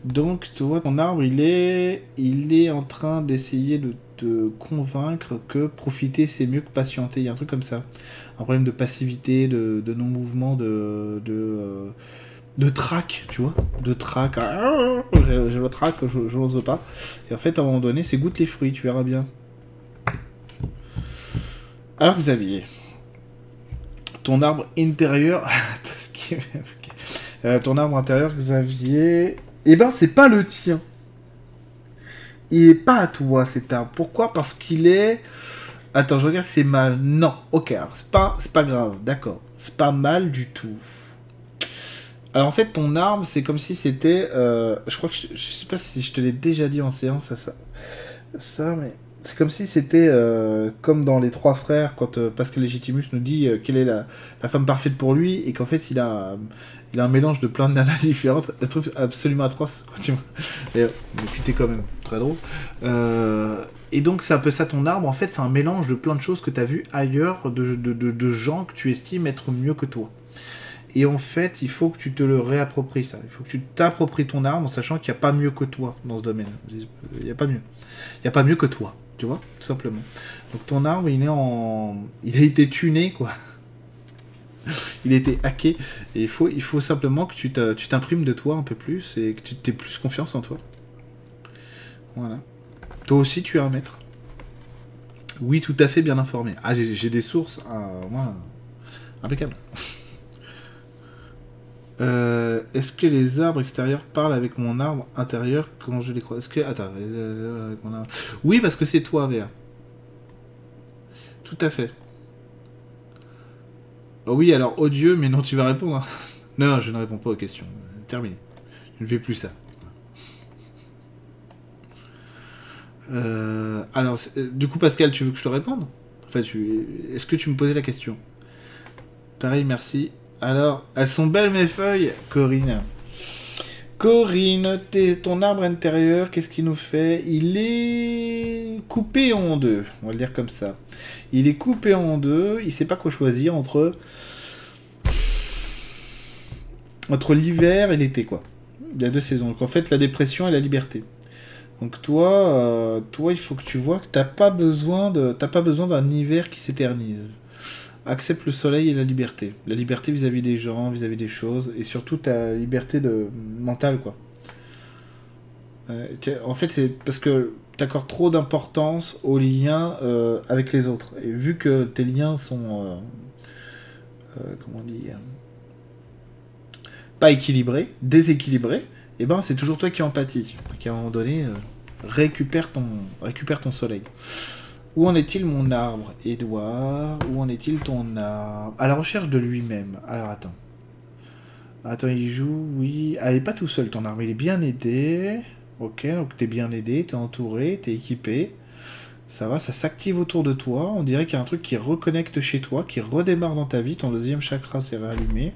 [SPEAKER 1] Donc, toi, ton arbre, il est, il est en train d'essayer de te convaincre que profiter, c'est mieux que patienter. Il y a un truc comme ça. Un problème de passivité, de, non-mouvement, de, de, euh, de trac, tu vois De trac. Ah, J'ai le trac, je je n'ose pas. Et en fait, à un moment donné, c'est goûte les fruits, tu verras bien. Alors, Xavier, ton arbre intérieur. <laughs> Euh, ton arbre intérieur, Xavier. Eh ben, c'est pas le tien. Il est pas à toi cet arbre. Pourquoi? Parce qu'il est. Attends, je regarde, c'est mal. Non, ok, c'est pas, pas grave, d'accord. C'est pas mal du tout. Alors en fait, ton arbre, c'est comme si c'était. euh, je crois que je, sais pas si je te l'ai déjà dit en séance, ça, ça, mais c'est comme si c'était euh, comme dans les trois frères quand euh, Pascal Légitimus nous dit quelle est la, la femme parfaite pour lui et qu'en fait il a il a un mélange de plein de nanas <laughs> différentes, un truc absolument atroce. Quand tu... D'ailleurs, mais quand même très drôle. Et donc c'est un peu ça ton arbre. En fait, c'est un mélange de plein de choses que tu as vues ailleurs, de, de, de gens que tu estimes être mieux que toi. Et en fait, il faut que tu te le réappropries ça. Il faut que tu t'appropries ton arbre en sachant qu'il n'y a pas mieux que toi dans ce domaine. Il n'y a pas mieux. Il n'y a pas mieux que toi, tu vois, tout simplement. Donc ton arbre, il est en, il a été tuné quoi. <laughs> il a été hacké et il faut, il faut simplement que tu t'imprimes de toi un peu plus et que tu aies plus confiance en toi. Voilà. Toi aussi, tu es un maître. Oui, tout à fait bien informé. Ah, j'ai des sources, ah, moi, impeccable. <laughs> Euh, Est-ce que les arbres extérieurs parlent avec mon arbre intérieur quand je les croise? Est-ce que attends, euh, arbre- oui, parce que c'est toi, Véa. Tout à fait. Oh oui, alors odieux, mais non, tu vas répondre. hein. <laughs> Non, je ne réponds pas aux questions. Terminé. Je ne fais plus ça. Euh, alors, euh, du coup, Pascal, tu veux que je te réponde? Tu... est-ce que tu me posais la question? Pareil, merci. Alors, elles sont belles mes feuilles, Corinne. Corinne, ton arbre intérieur, qu'est-ce qu'il nous fait? Il est coupé en deux, on va le dire comme ça. Il est coupé en deux, il sait pas quoi choisir entre entre l'hiver et l'été, quoi. Il y a deux saisons. Donc en fait, la dépression et la liberté. Donc toi, euh, toi, il faut que tu vois que t'as pas besoin de, t'as pas besoin d'un hiver qui s'éternise. Accepte le soleil et la liberté. La liberté vis-à-vis des gens, vis-à-vis des choses, et surtout ta liberté de mentale, quoi. Euh, en fait, c'est parce que t'accordes trop d'importance aux liens euh, avec les autres. Et vu que tes liens sont, euh, comment dire, pas équilibrés, déséquilibrés, et ben c'est toujours toi qui empathie. Donc à un moment donné, récupère ton, récupère ton soleil. Où en est-il mon arbre, Edouard Où en est-il ton arbre? À la recherche de lui-même. Alors attends. Attends, il joue, oui. Ah, il est pas tout seul ton arbre, il est bien aidé. Ok, donc t'es bien aidé, t'es entouré, t'es équipé. Ça va, ça s'active autour de toi. On dirait qu'il y a un truc qui reconnecte chez toi, qui redémarre dans ta vie. Ton deuxième chakra s'est réallumé.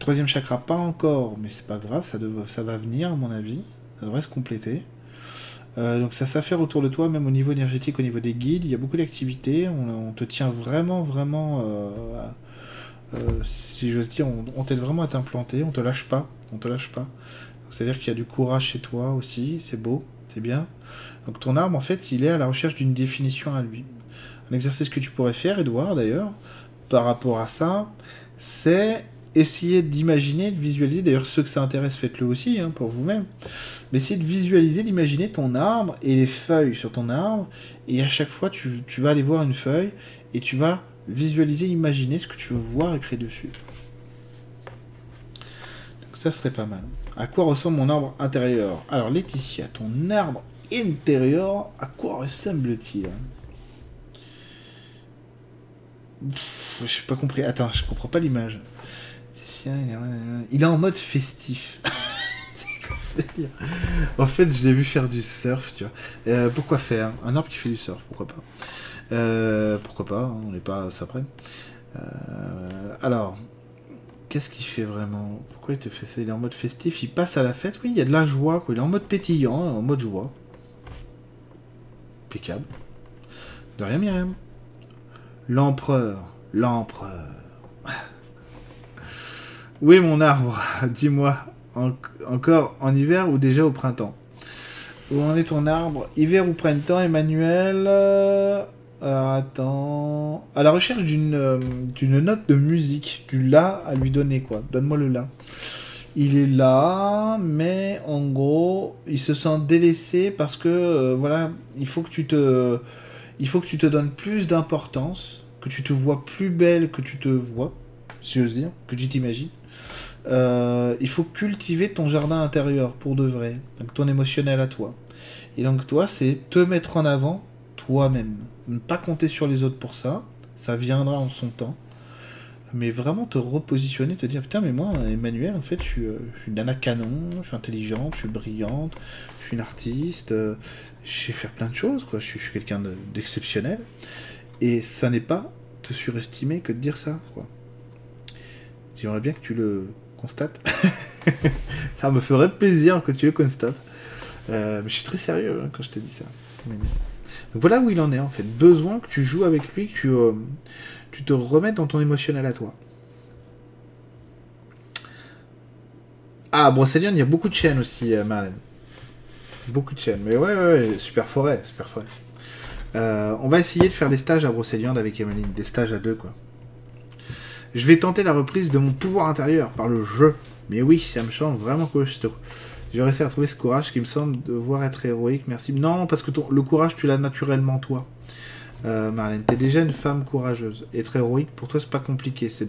[SPEAKER 1] Troisième chakra, pas encore, mais c'est pas grave, ça, dev- ça va venir à mon avis. Ça devrait se compléter. Euh, donc ça s'affaire autour de toi, même au niveau énergétique, au niveau des guides. Il y a beaucoup d'activités. On, te tient vraiment, vraiment, euh, euh, si j'ose dire, on, t'aide vraiment à t'implanter. On te lâche pas. On te lâche pas. C'est-à-dire qu'il y a du courage chez toi aussi. C'est beau, c'est bien. Donc ton arbre, en fait, il est à la recherche d'une définition à lui. Un exercice que tu pourrais faire, Edouard, d'ailleurs, par rapport à ça, c'est essayer d'imaginer, de visualiser. D'ailleurs, ceux que ça intéresse, faites-le aussi hein, pour vous-même. Mais essayez de visualiser, d'imaginer ton arbre et les feuilles sur ton arbre. Et à chaque fois, tu, vas aller voir une feuille et tu vas visualiser, imaginer ce que tu veux voir écrit dessus. Donc ça serait pas mal. À quoi ressemble mon arbre intérieur? Alors Laetitia, ton arbre intérieur, à quoi ressemble-t-il? Je pas compris. Attends, je comprends pas l'image. Il est- en mode festif. <laughs> En fait, je l'ai vu faire du surf, tu vois. Euh, pourquoi faire? Un arbre qui fait du surf, pourquoi pas? Euh, Pourquoi pas hein, On n'est pas ça près. Euh, alors, qu'est-ce qu'il fait vraiment? Pourquoi il te fait ça? Il est en mode festif, il passe à la fête? Oui, il y a de la joie, quoi. Il est en mode pétillant, en mode joie. Impeccable. De rien, Myriam. L'empereur. L'empereur. Où est mon arbre <laughs> Dis-moi. En- encore en hiver ou déjà au printemps? Où en est ton arbre Hiver ou printemps, Emmanuel? Euh, Attends. À la recherche d'une euh, d'une note de musique, du la à lui donner, quoi. Donne-moi le la. Il est là, mais en gros, il se sent délaissé parce que, euh, voilà, il faut que tu te, il faut que tu te donnes plus d'importance, que tu te vois plus belle que tu te vois, si j'ose dire, que tu t'imagines. Euh, il faut cultiver ton jardin intérieur pour de vrai, ton émotionnel à toi. Et donc toi, c'est te mettre en avant toi-même. Ne pas compter sur les autres pour ça, ça viendra en son temps. Mais vraiment te repositionner, te dire putain mais moi Emmanuel en fait je suis, euh, je une nana canon, je suis intelligente, je suis brillante, je suis une artiste, euh, je sais faire plein de choses quoi, je suis, quelqu'un de- d'exceptionnel. Et ça n'est pas te surestimer que de dire ça quoi. J'aimerais bien que tu le constates. <laughs> ça me ferait plaisir que tu le constates. Euh, mais je suis très sérieux hein, quand je te dis ça. Donc voilà où il en est en fait. Besoin que tu joues avec lui, que tu, euh, te remettes dans ton émotionnel à toi. Ah, Brocéliande, il y a beaucoup de chaînes aussi, euh, Marlène. Beaucoup de chaînes. Mais ouais, ouais, super forêt, super forêt. On va essayer de faire des stages à Brocéliande avec Emeline, des stages à deux, quoi. Je vais tenter la reprise de mon pouvoir intérieur par le jeu. Mais oui, ça me semble vraiment costaud. J'ai réussi à trouver ce courage qui me semble devoir être héroïque, merci. Non, parce que le courage, tu l'as naturellement, toi. Euh, Marlène, t'es déjà une femme courageuse. Être héroïque, pour toi, c'est pas compliqué. C'est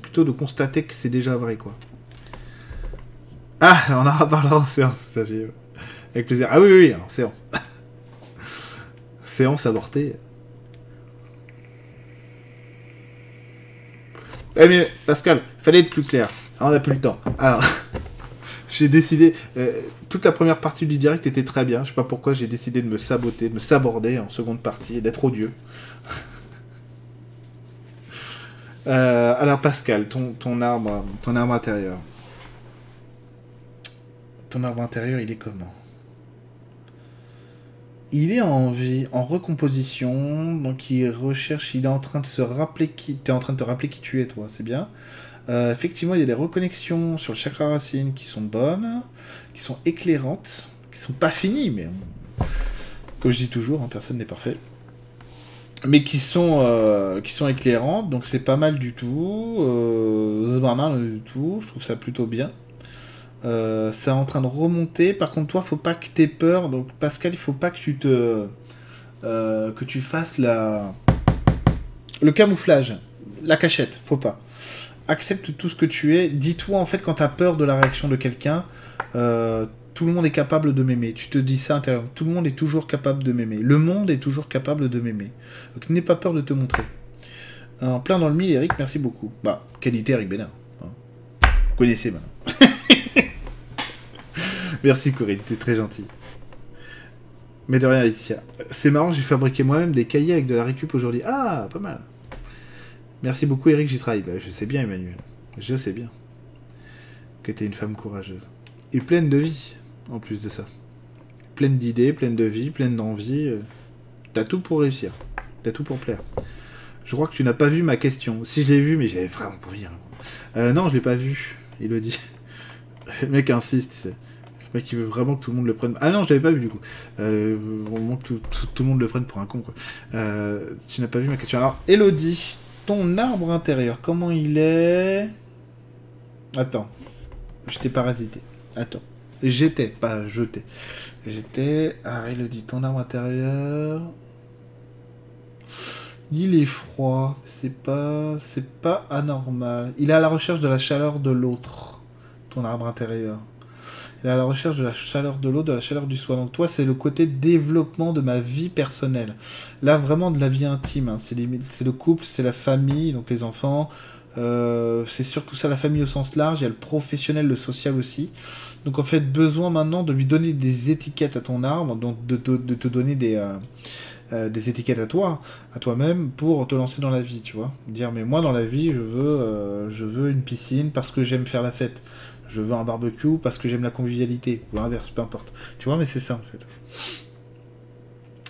[SPEAKER 1] plutôt de constater que c'est déjà vrai, quoi. Ah, on en reparlera en séance, ça fait. Avec plaisir. Ah oui, oui, oui, en séance. <laughs> séance avortée. Eh mais, Pascal, fallait être plus clair. Ah, On n'a plus le temps. Alors, <laughs> j'ai décidé... euh, toute la première partie du direct était très bien. Je sais pas pourquoi j'ai décidé de me saboter, de me saborder en seconde partie et d'être odieux. <laughs> Euh, alors, Pascal, ton, ton, arbre, ton arbre intérieur. Ton arbre intérieur, il est comment? Il est en vie, en recomposition, donc il recherche, il est en train de se rappeler qui, t'es en train de te rappeler qui tu es, toi, c'est bien. Euh, effectivement, il y a des reconnexions sur le chakra racine qui sont bonnes, qui sont éclairantes, qui sont pas finies, mais comme je dis toujours, hein, personne n'est parfait. Mais qui sont, euh, qui sont éclairantes, donc c'est pas mal du tout. Euh, pas mal du tout, je trouve ça plutôt bien. Euh, c'est en train de remonter. Par contre, toi, faut pas que t'aies peur. Donc, Pascal, il faut pas que tu te, euh, que tu fasses la, le camouflage, la cachette. Faut pas. Accepte tout ce que tu es. Dis-toi en fait quand t'as peur de la réaction de quelqu'un, euh, tout le monde est capable de m'aimer. Tu te dis ça intérieurement. Tout le monde est toujours capable de m'aimer. Le monde est toujours capable de m'aimer. Donc, n'aie pas peur de te montrer. En plein dans le mille, Eric, merci beaucoup. Bah, qualité, Eric Bénard. hein. Vous connaissez maintenant. <laughs> Merci Corinne, t'es très gentil. Mais de rien Laetitia. C'est marrant, j'ai fabriqué moi-même des cahiers avec de la récup aujourd'hui. Ah, pas mal. Merci beaucoup Eric, j'y travaille. Bah, je sais bien Emmanuel. Je sais bien que tu es une femme courageuse. Et pleine de vie, en plus de ça. Pleine d'idées, pleine de vie, pleine d'envie. euh, T'as tout pour réussir. T'as tout pour plaire. Je crois que tu n'as pas vu ma question. Si je l'ai vu, mais j'avais vraiment pas envie. hein. Euh, non, je l'ai pas vu. Il le <laughs> mec insiste. Le mec, il veut vraiment que tout le monde le prenne. Ah non, je l'avais pas vu du coup. Euh, vraiment que tout, tout- tout le monde le prenne pour un con, quoi. Euh, tu n'as pas vu ma question. Alors, Elodie, ton arbre intérieur, comment il est? Attends. Je t'ai parasité. Attends. J'étais, pas jeté. J'étais. Ah, Elodie, ton arbre intérieur. Il est froid. C'est pas. C'est pas anormal. Il est à la recherche de la chaleur de l'autre. Ton arbre intérieur. À la recherche de la chaleur de l'autre, de la chaleur du soi. Donc, toi, c'est le côté développement de ma vie personnelle. Là, vraiment de la vie intime. hein. C'est le couple, c'est la famille, donc les enfants. Euh, c'est surtout ça, la famille au sens large. Il y a le professionnel, le social aussi. Donc en fait, besoin maintenant de lui donner des étiquettes à ton arbre, donc de, te- donner des, euh, euh, des étiquettes à toi, à toi-même, pour te lancer dans la vie, tu vois. Dire, mais moi dans la vie, je veux, je veux une piscine parce que j'aime faire la fête. Je veux un barbecue parce que j'aime la convivialité. Ou l'inverse, peu importe. Tu vois, mais c'est ça en fait.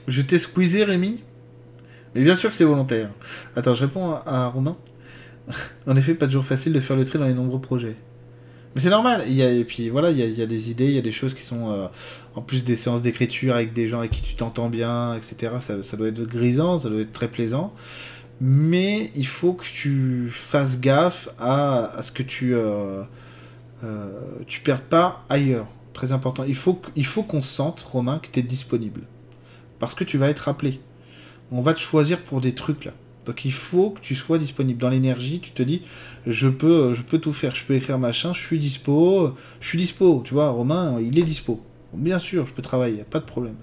[SPEAKER 1] Je t'ai squeezé, Rémi Mais bien sûr que c'est volontaire. Attends, je réponds à, à Romain. <laughs> en effet, pas toujours facile de faire le tri dans les nombreux projets. Mais c'est normal. Il y a, et puis voilà, il y a, il des idées, il y a des choses qui sont euh, en plus des séances d'écriture avec des gens avec qui tu t'entends bien, etc. Ça, doit être grisant, ça doit être très plaisant. Mais il faut que tu fasses gaffe à, ce que tu euh, tu perdes pas ailleurs. Très important. Il faut, faut qu'on sente, Romain, que tu es disponible. Parce que tu vas être appelé. On va te choisir pour des trucs là. Donc il faut que tu sois disponible. Dans l'énergie, tu te dis, je peux, je peux tout faire, je peux écrire machin, je suis dispo, je suis dispo, tu vois, Romain, il est dispo. Bien sûr, je peux travailler, pas de problème.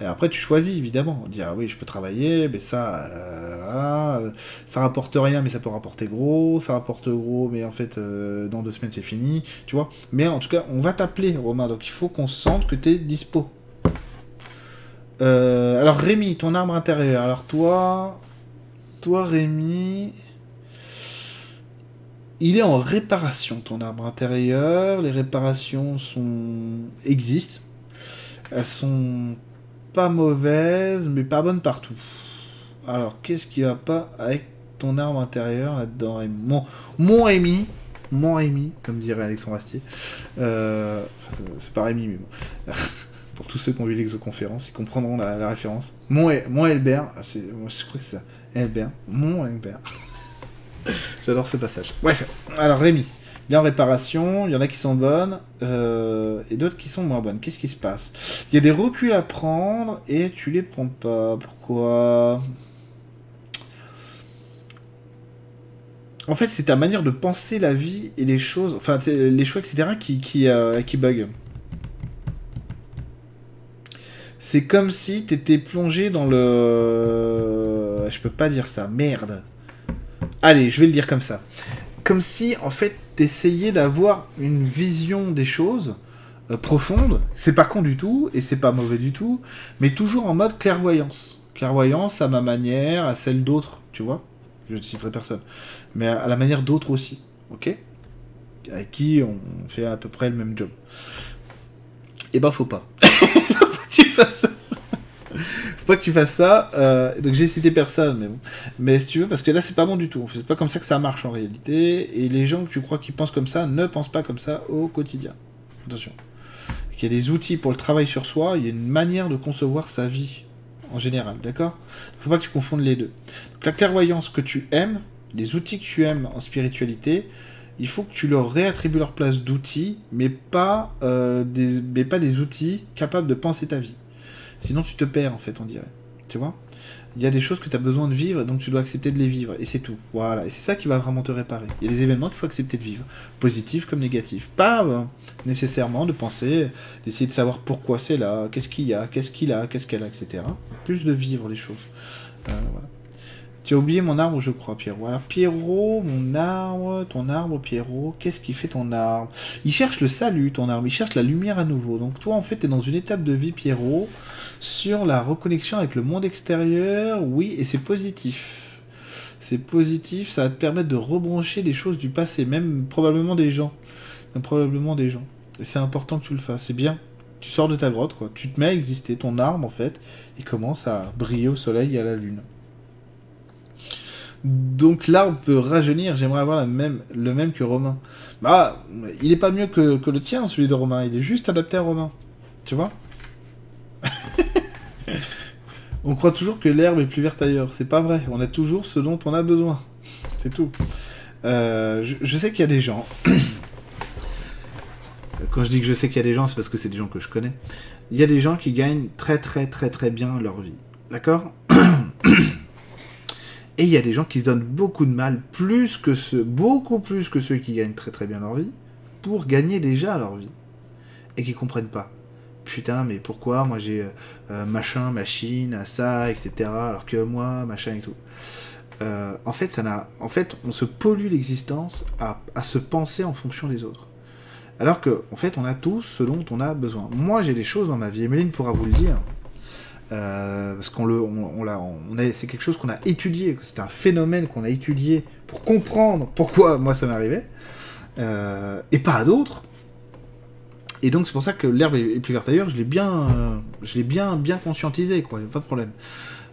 [SPEAKER 1] Et après, tu choisis, évidemment. Dit, ah oui, je peux travailler, mais ça, euh, voilà, ça rapporte rien, mais ça peut rapporter gros, ça rapporte gros, mais en fait, euh, dans deux semaines, c'est fini, tu vois? Mais en tout cas, on va t'appeler, Romain, donc il faut qu'on sente que tu es dispo. Euh, alors, Rémi, ton arbre intérieur. Alors, toi, toi, Rémi, il est en réparation, ton arbre intérieur. Les réparations sont existent. Elles sont pas mauvaises, mais pas bonnes partout. Alors, qu'est-ce qui va pas avec ton arbre intérieur là-dedans Mon, mon Rémi, mon Rémi, comme dirait Alexandre Astier. Euh, c'est- pas Rémi, mais bon. <laughs> Pour tous ceux qui ont vu l'exoconférence, ils comprendront la, référence. Mon, mon Elbert, c'est- moi, je crois que c'est. Elbert, mon Elbert. <laughs> J'adore ce passage. Bref, alors Rémi, il est en réparation, il y en a qui sont bonnes, euh, et d'autres qui sont moins bonnes. Qu'est-ce qui se passe? Il y a des reculs à prendre, et tu les prends pas. Pourquoi? En fait, c'est ta manière de penser la vie et les choses, enfin, les choix, etc., qui, qui, euh, qui bug. C'est comme si t'étais plongé dans le... Je peux pas dire ça, merde. Allez, je vais le dire comme ça. Comme si, en fait, t'essayais d'avoir une vision des choses euh, profonde. C'est pas con du tout, et c'est pas mauvais du tout, mais toujours en mode clairvoyance. Clairvoyance à ma manière, à celle d'autres, tu vois Je ne citerai personne. Mais à la manière d'autres aussi, ok? Avec qui on fait à peu près le même job. Et ben, faut pas. <laughs> tu ça. Pas que tu fasses ça. euh, donc j'ai cité personne, mais bon. Mais si tu veux, parce que là c'est pas bon du tout. C'est pas comme ça que ça marche en réalité. Et les gens que tu crois qui pensent comme ça ne pensent pas comme ça au quotidien. Attention. Il y a des outils pour le travail sur soi, il y a une manière de concevoir sa vie en général, d'accord? Faut pas que tu confondes les deux. Donc la clairvoyance que tu aimes, les outils que tu aimes en spiritualité, il faut que tu leur réattribues leur place d'outils, mais euh, mais pas des outils capables de penser ta vie. Sinon tu te perds en fait, on dirait. Tu vois? Il y a des choses que tu as besoin de vivre, donc tu dois accepter de les vivre, et c'est tout. Voilà, et c'est ça qui va vraiment te réparer. Il y a des événements qu'il faut accepter de vivre, positifs comme négatifs. Pas euh, nécessairement de penser, d'essayer de savoir pourquoi c'est là, qu'est-ce qu'il y a, qu'est-ce qu'il a, qu'est-ce qu'elle a, etc. Plus de vivre les choses. Euh. Tu as oublié mon arbre, je crois, Pierrot. Alors, Pierrot, mon arbre, ton arbre, Pierrot, qu'est-ce qui fait ton arbre? Il cherche le salut, ton arbre, il cherche la lumière à nouveau. Donc, toi, en fait, tu es dans une étape de vie, Pierrot, sur la reconnexion avec le monde extérieur, oui, et c'est positif. c'est positif, ça va te permettre de rebrancher des choses du passé, même probablement des gens. Probablement des gens. Et c'est important que tu le fasses, c'est bien. Tu sors de ta grotte, quoi. Tu te mets à exister, ton arbre, en fait, il commence à briller au soleil et à la lune. Donc l'arbre peut rajeunir, j'aimerais avoir même, le même que Romain. Bah, il est pas mieux que, que le tien, celui de Romain, il est juste adapté à Romain. Tu vois? <laughs> On croit toujours que l'herbe est plus verte ailleurs. C'est pas vrai. On a toujours ce dont on a besoin. C'est tout. Euh, je, sais qu'il y a des gens. <coughs> Quand je dis que je sais qu'il y a des gens, c'est parce que c'est des gens que je connais. Il y a des gens qui gagnent très très très très bien leur vie. D'accord <coughs> Et il y a des gens qui se donnent beaucoup de mal, plus que ceux, beaucoup plus que ceux qui gagnent très très bien leur vie, pour gagner déjà leur vie. Et qui comprennent pas putain, mais pourquoi moi j'ai euh, euh, machin, machine, ça, etc. Alors que moi, machin et tout. Euh, en fait, ça n'a, en fait, on se pollue l'existence à, se penser en fonction des autres. Alors que, en fait, on a tous ce dont on a besoin. Moi, j'ai des choses dans ma vie. Emeline pourra vous le dire. parce qu'on le, on, on c'est quelque chose qu'on a étudié. C'est un phénomène qu'on a étudié pour comprendre pourquoi moi ça m'arrivait et pas à d'autres. Et donc c'est pour ça que l'herbe est plus verte ailleurs, je l'ai bien, euh, je l'ai bien, bien conscientisé, quoi, pas de problème.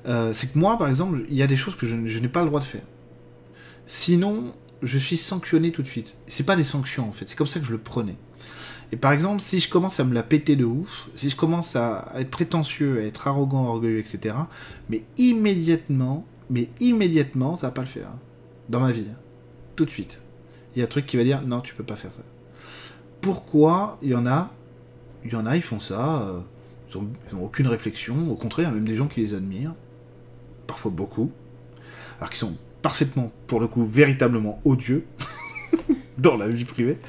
[SPEAKER 1] Euh, c'est que moi, par exemple, il y a des choses que je, n'ai pas le droit de faire. Sinon, je suis sanctionné tout de suite. C'est pas des sanctions en fait, c'est comme ça que je le prenais. Et par exemple, si je commence à me la péter de ouf, si je commence à être prétentieux, à être arrogant, orgueilleux, etc., mais immédiatement, mais immédiatement, ça va pas le faire. Dans ma vie. Tout de suite. Il y a un truc qui va dire non, tu peux pas faire ça pourquoi il y en a, il y en a, ils font ça, euh, ils n'ont aucune réflexion, au contraire, même des gens qui les admirent, parfois beaucoup, alors qu'ils sont parfaitement, pour le coup, véritablement odieux <laughs> dans la vie privée,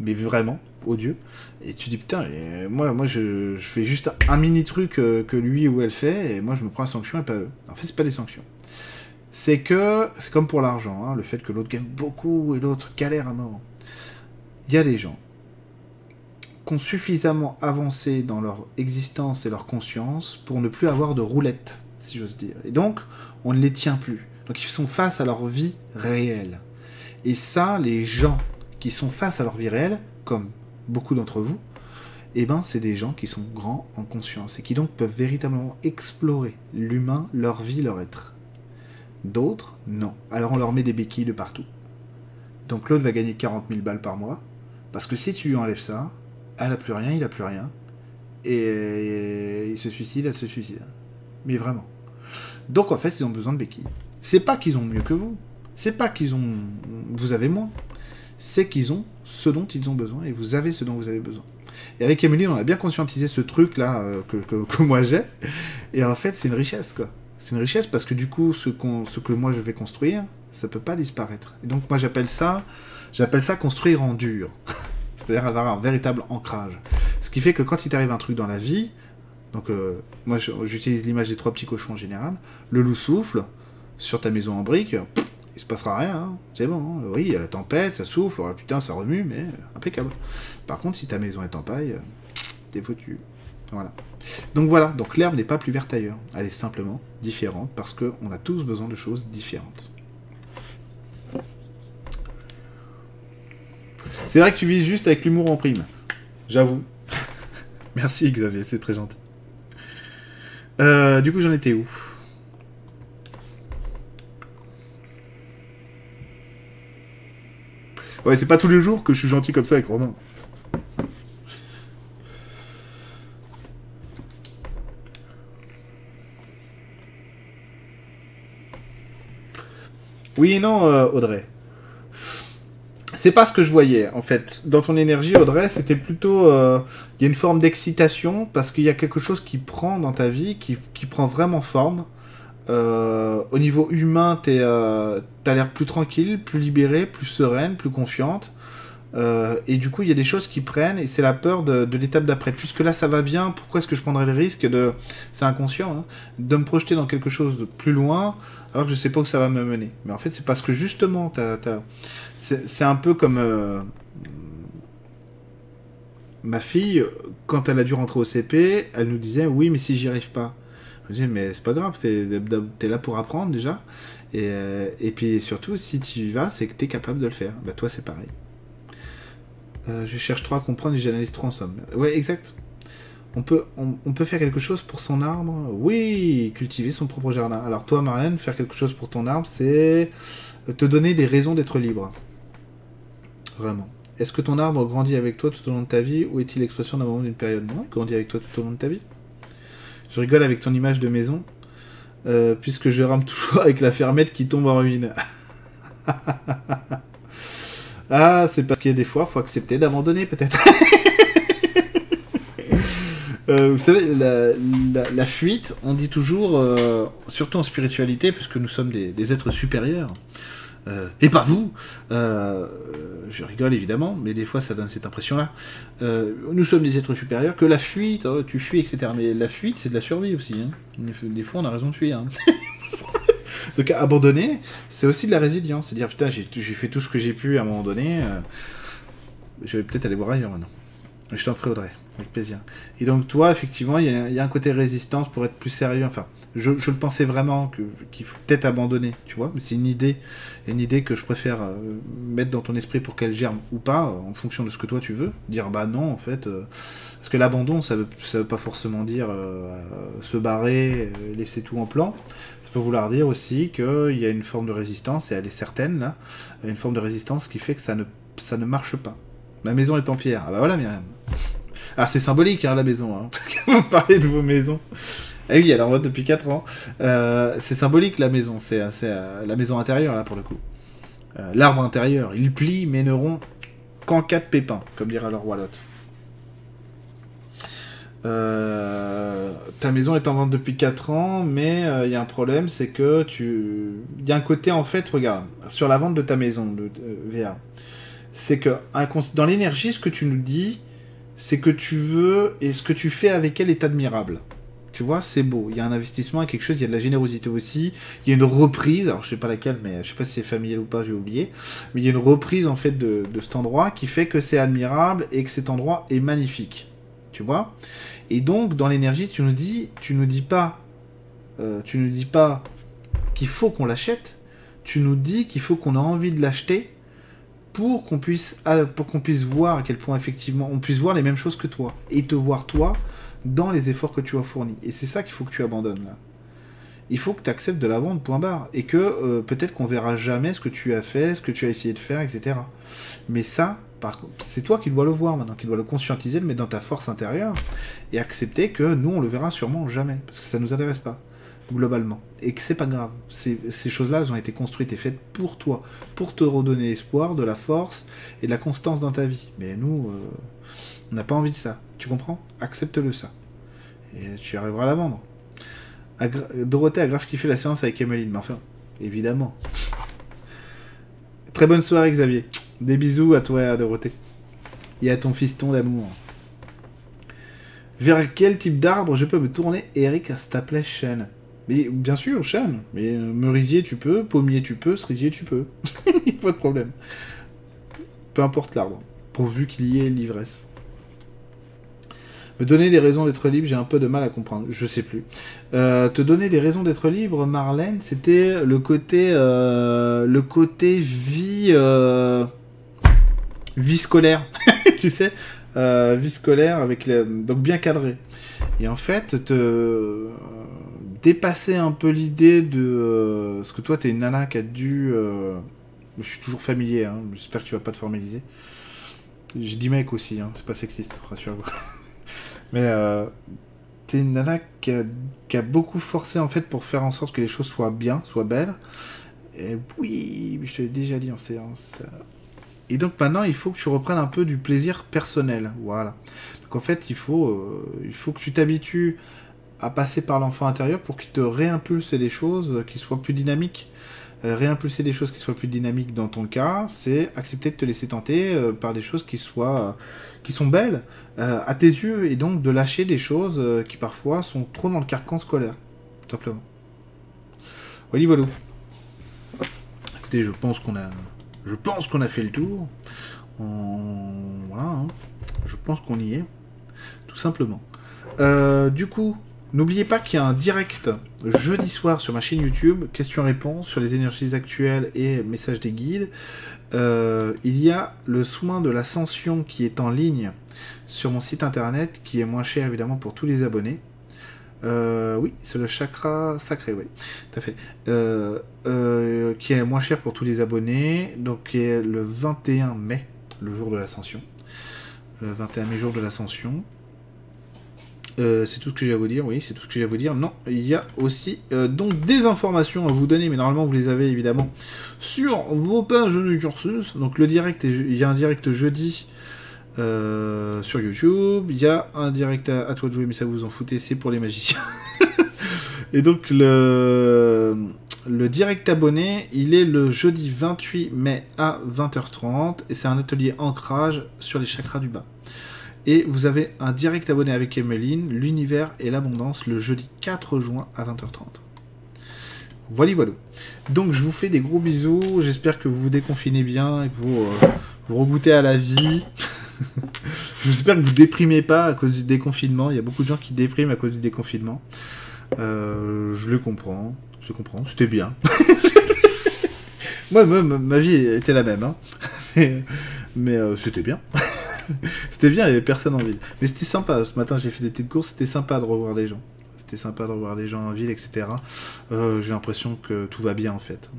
[SPEAKER 1] mais vraiment odieux. Et tu dis putain, moi, moi je, fais juste un mini truc euh, que lui ou elle fait, et moi je me prends la sanction et pas eux. En fait, c'est pas des sanctions. C'est que, c'est comme pour l'argent, hein, le fait que l'autre gagne beaucoup et l'autre galère à mort. Il y a des gens ont suffisamment avancé dans leur existence et leur conscience pour ne plus avoir de roulette, si j'ose dire. Et donc, on ne les tient plus. Donc, ils sont face à leur vie réelle. Et ça, les gens qui sont face à leur vie réelle, comme beaucoup d'entre vous, eh ben, c'est des gens qui sont grands en conscience et qui donc peuvent véritablement explorer l'humain, leur vie, leur être. D'autres, non. Alors on leur met des béquilles de partout. Donc l'autre va gagner 40 000 balles par mois, parce que si tu lui enlèves ça, elle a plus rien, il a plus rien. Et il se suicide, elle se suicide. Mais vraiment. Donc en fait, ils ont besoin de béquilles. C'est pas qu'ils ont mieux que vous. C'est pas qu'ils ont. Vous avez moins. C'est qu'ils ont ce dont ils ont besoin et vous avez ce dont vous avez besoin. Et avec Emily, on a bien conscientisé ce truc là euh, que, que, moi j'ai. Et en fait, c'est une richesse quoi. C'est une richesse parce que du coup, ce, ce que moi je vais construire, ça peut pas disparaître. Et donc moi j'appelle ça, j'appelle ça construire en dur. <laughs> c'est-à-dire avoir un véritable ancrage. Ce qui fait que quand il t'arrive un truc dans la vie, donc euh, moi j'utilise l'image des trois petits cochons en général, le loup souffle sur ta maison en brique, il se passera rien, hein. c'est bon, hein. oui, il y a la tempête, ça souffle, oh, putain, ça remue, mais impeccable. Par contre, si ta maison est en paille, t'es foutu. Voilà. Donc voilà, donc l'herbe n'est pas plus verte ailleurs, elle est simplement différente parce qu'on a tous besoin de choses différentes. C'est vrai que tu vis juste avec l'humour en prime. J'avoue. <laughs> Merci Xavier, c'est très gentil. Euh, du coup, j'en étais où? Ouais, c'est pas tous les jours que je suis gentil comme ça avec Romain. Oui non, euh, Audrey c'est pas ce que je voyais en fait. Dans ton énergie, Audrey, c'était plutôt. Euh, il y a une forme d'excitation parce qu'il y a quelque chose qui prend dans ta vie, qui, prend vraiment forme. Euh, au niveau humain, tu euh, as l'air plus tranquille, plus libérée, plus sereine, plus confiante. Et du coup, il y a des choses qui prennent et c'est la peur de, l'étape d'après. Puisque là, ça va bien, pourquoi est-ce que je prendrais le risque de. C'est inconscient, hein, de me projeter dans quelque chose de plus loin alors que je sais pas où ça va me mener. Mais en fait, c'est parce que justement, c'est un peu comme euh, ma fille, quand elle a dû rentrer au CP, elle nous disait oui, mais si j'y arrive pas. Je disais mais c'est pas grave, t'es es là pour apprendre déjà. Et, euh, et puis surtout, si tu y vas, c'est que tu es capable de le faire. Bah toi, c'est pareil. Euh, je cherche trop à comprendre et j'analyse trop en somme. Ouais, exact. On peut, on, peut faire quelque chose pour son arbre Oui, cultiver son propre jardin. Alors toi, Marlène, faire quelque chose pour ton arbre, c'est te donner des raisons d'être libre. Vraiment. Est-ce que ton arbre grandit avec toi tout au long de ta vie ou est-il l'expression d'un moment d'une période? Non, il grandit avec toi tout au long de ta vie. Je rigole avec ton image de maison, euh, puisque je rame <laughs> toujours avec la fermette qui tombe en ruine. <laughs> ah, c'est parce qu'il y a des fois, faut accepter d'abandonner peut-être. <laughs> Euh, vous savez, la, la- la fuite, on dit toujours, euh, surtout en spiritualité, puisque nous sommes des, des êtres supérieurs, euh, et pas vous, je rigole évidemment, mais des fois ça donne cette impression-là. Nous sommes des êtres supérieurs, que la fuite, oh, tu fuis, etc. Mais la fuite, c'est de la survie aussi. hein. Des fois, on a raison de fuir. hein. <laughs> Donc abandonner, c'est aussi de la résilience. C'est dire, putain, j'ai fait tout ce que j'ai pu à un moment donné, euh, je vais peut-être aller voir ailleurs maintenant. Je t'en prie, Audrey, avec plaisir. Et donc, toi, effectivement, il y, a- un côté résistance pour être plus sérieux. Enfin, je, le pensais vraiment qu'il faut peut-être abandonner, tu vois. Mais c'est une idée, une idée que je préfère euh, mettre dans ton esprit pour qu'elle germe ou pas, en fonction de ce que toi tu veux. Dire, bah non, en fait. euh, parce que l'abandon, ça veut, veut pas forcément dire se barrer, laisser tout en plan. Vouloir dire aussi qu'il y a une forme de résistance, et elle est certaine une forme de résistance qui fait que ça ne, ça ne marche pas. Ma maison est en pierre. Ah bah voilà, Myriam. Ah, c'est symbolique, hein, la maison, hein, <laughs> vous parlez de vos maisons. Ah oui, elle est en mode depuis 4 ans. Euh, c'est symbolique, la maison. C'est euh, la maison intérieure, là, pour le coup. Euh, L'arbre intérieur. Il plie, mais ne rompt qu'en de pépins, comme dira leur Wallot. Euh, ta maison est en vente depuis 4 ans, mais euh, il y a un problème, c'est que tu... Il y a un côté, en fait, regarde, sur la vente de ta maison, de, VA, c'est que dans l'énergie, ce que tu nous dis, c'est que tu veux, et ce que tu fais avec elle est admirable. Tu vois, c'est beau. Il y a un investissement, a quelque chose, il y a de la générosité aussi. Il y a une reprise, alors je sais pas laquelle, mais je sais pas si c'est familial ou pas, j'ai oublié. Mais il y a une reprise en fait de cet endroit qui fait que c'est admirable et que cet endroit est magnifique. Tu vois? Et donc, dans l'énergie, tu nous dis, tu nous dis pas, euh, tu nous dis pas qu'il faut qu'on l'achète. Tu nous dis qu'il faut qu'on a envie de l'acheter pour qu'on puisse, ah, pour qu'on puisse voir à quel point effectivement on puisse voir les mêmes choses que toi et te voir toi dans les efforts que tu as fournis. Et c'est ça qu'il faut que tu abandonnes là. Il faut que tu acceptes de la vendre, point barre. Et que euh, peut-être qu'on verra jamais ce que tu as fait, ce que tu as essayé de faire, etc. Mais ça, c'est toi qui dois le voir maintenant, qui dois le conscientiser, le mettre dans ta force intérieure et accepter que nous, on le verra sûrement jamais. Parce que ça nous intéresse pas, globalement. Et que c'est pas grave. Ces, ces choses-là, elles ont été construites et faites pour toi, pour te redonner espoir, de la force et de la constance dans ta vie. Mais nous, euh, on n'a pas envie de ça. Tu comprends? Accepte-le ça. Et tu arriveras à la vendre. Agra- Dorothée a grave kiffé la séance avec Emeline, mais enfin, évidemment. Très bonne soirée, Xavier. Des bisous à toi et à Dorothée. Et à ton fiston d'amour. Vers quel type d'arbre je peux me tourner, Eric Staples chaîne Mais bien sûr, chêne. Mais euh, merisier, tu peux. Pommier, tu peux. Cerisier, tu peux. <laughs> pas de problème. Peu importe l'arbre. Pourvu qu'il y ait l'ivresse. Me donner des raisons d'être libre, j'ai un peu de mal à comprendre. Je sais plus. Euh, te donner des raisons d'être libre, Marlène, c'était le côté, euh, le côté vie, euh, vie scolaire, <laughs> tu sais, vie scolaire avec les, donc bien cadré. Et en fait, te dépasser un peu l'idée de, parce que toi, t'es une nana qui a dû, je suis toujours familier, hein, j'espère que tu vas pas te formaliser. J'ai dit mec aussi, hein, c'est pas sexiste, rassure-vous. <laughs> Mais euh, t'es une nana qui a, beaucoup forcé en fait pour faire en sorte que les choses soient bien, soient belles. Et oui, je te l'ai déjà dit en séance. Et donc maintenant, il faut que tu reprennes un peu du plaisir personnel. Voilà. Donc en fait, il faut, euh, il faut que tu t'habitues à passer par l'enfant intérieur pour qu'il te réimpulse des choses qui soient plus dynamiques. Euh, réimpulser des choses qui soient plus dynamiques dans ton cas, c'est accepter de te laisser tenter euh, par des choses qui soient qui sont belles euh, à tes yeux et donc de lâcher des choses euh, qui parfois sont trop dans le carcan scolaire, tout simplement. Voilà, voilà. Écoutez, je pense qu'on a, je pense qu'on a fait le tour. Voilà, hein. je pense qu'on y est, tout simplement. Euh, du coup, N'oubliez pas qu'il y a un direct jeudi soir sur ma chaîne YouTube, questions-réponses sur les énergies actuelles et messages des guides. Euh, il y a le soin de l'ascension qui est en ligne sur mon site internet, qui est moins cher évidemment pour tous les abonnés. Euh, oui, c'est le chakra sacré, oui, tout à fait. Euh, qui est moins cher pour tous les abonnés, donc qui est le 21 mai, le jour de l'ascension. Le 21 mai, jour de l'ascension. Euh, c'est tout ce que j'ai à vous dire, oui, c'est tout ce que j'ai à vous dire. Non, il y a aussi euh, donc des informations à vous donner, mais normalement vous les avez évidemment sur vos pages du cursus. Donc le direct, est- il y a un direct jeudi euh, sur YouTube, il y a un direct à, à toi de jouer, mais ça vous en foutez, c'est pour les magiciens. <laughs> Et donc le, le direct abonné, il est le jeudi 28 mai à 20h30, et c'est un atelier ancrage sur les chakras du bas. Et vous avez un direct abonné avec Emeline, l'univers et l'abondance, le jeudi 4 juin à 20h30. Voilà, voilà. Donc je vous fais des gros bisous, j'espère que vous vous déconfinez bien et que vous, euh, vous regoutez à la vie. <laughs> j'espère que vous déprimez pas à cause du déconfinement, il y a beaucoup de gens qui dépriment à cause du déconfinement. Euh, je le comprends, je comprends, c'était bien. <laughs> Moi, ma vie était la même, hein. mais, <laughs> mais, euh, c'était bien. <laughs> c'était bien, il y avait personne en ville. Mais c'était sympa, ce matin j'ai fait des petites courses, c'était sympa de revoir des gens. C'était sympa de revoir des gens en ville, etc. Euh, j'ai l'impression que tout va bien en fait.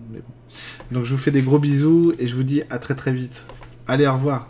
[SPEAKER 1] Donc je vous fais des gros bisous et je vous dis à très très vite. Allez, au revoir.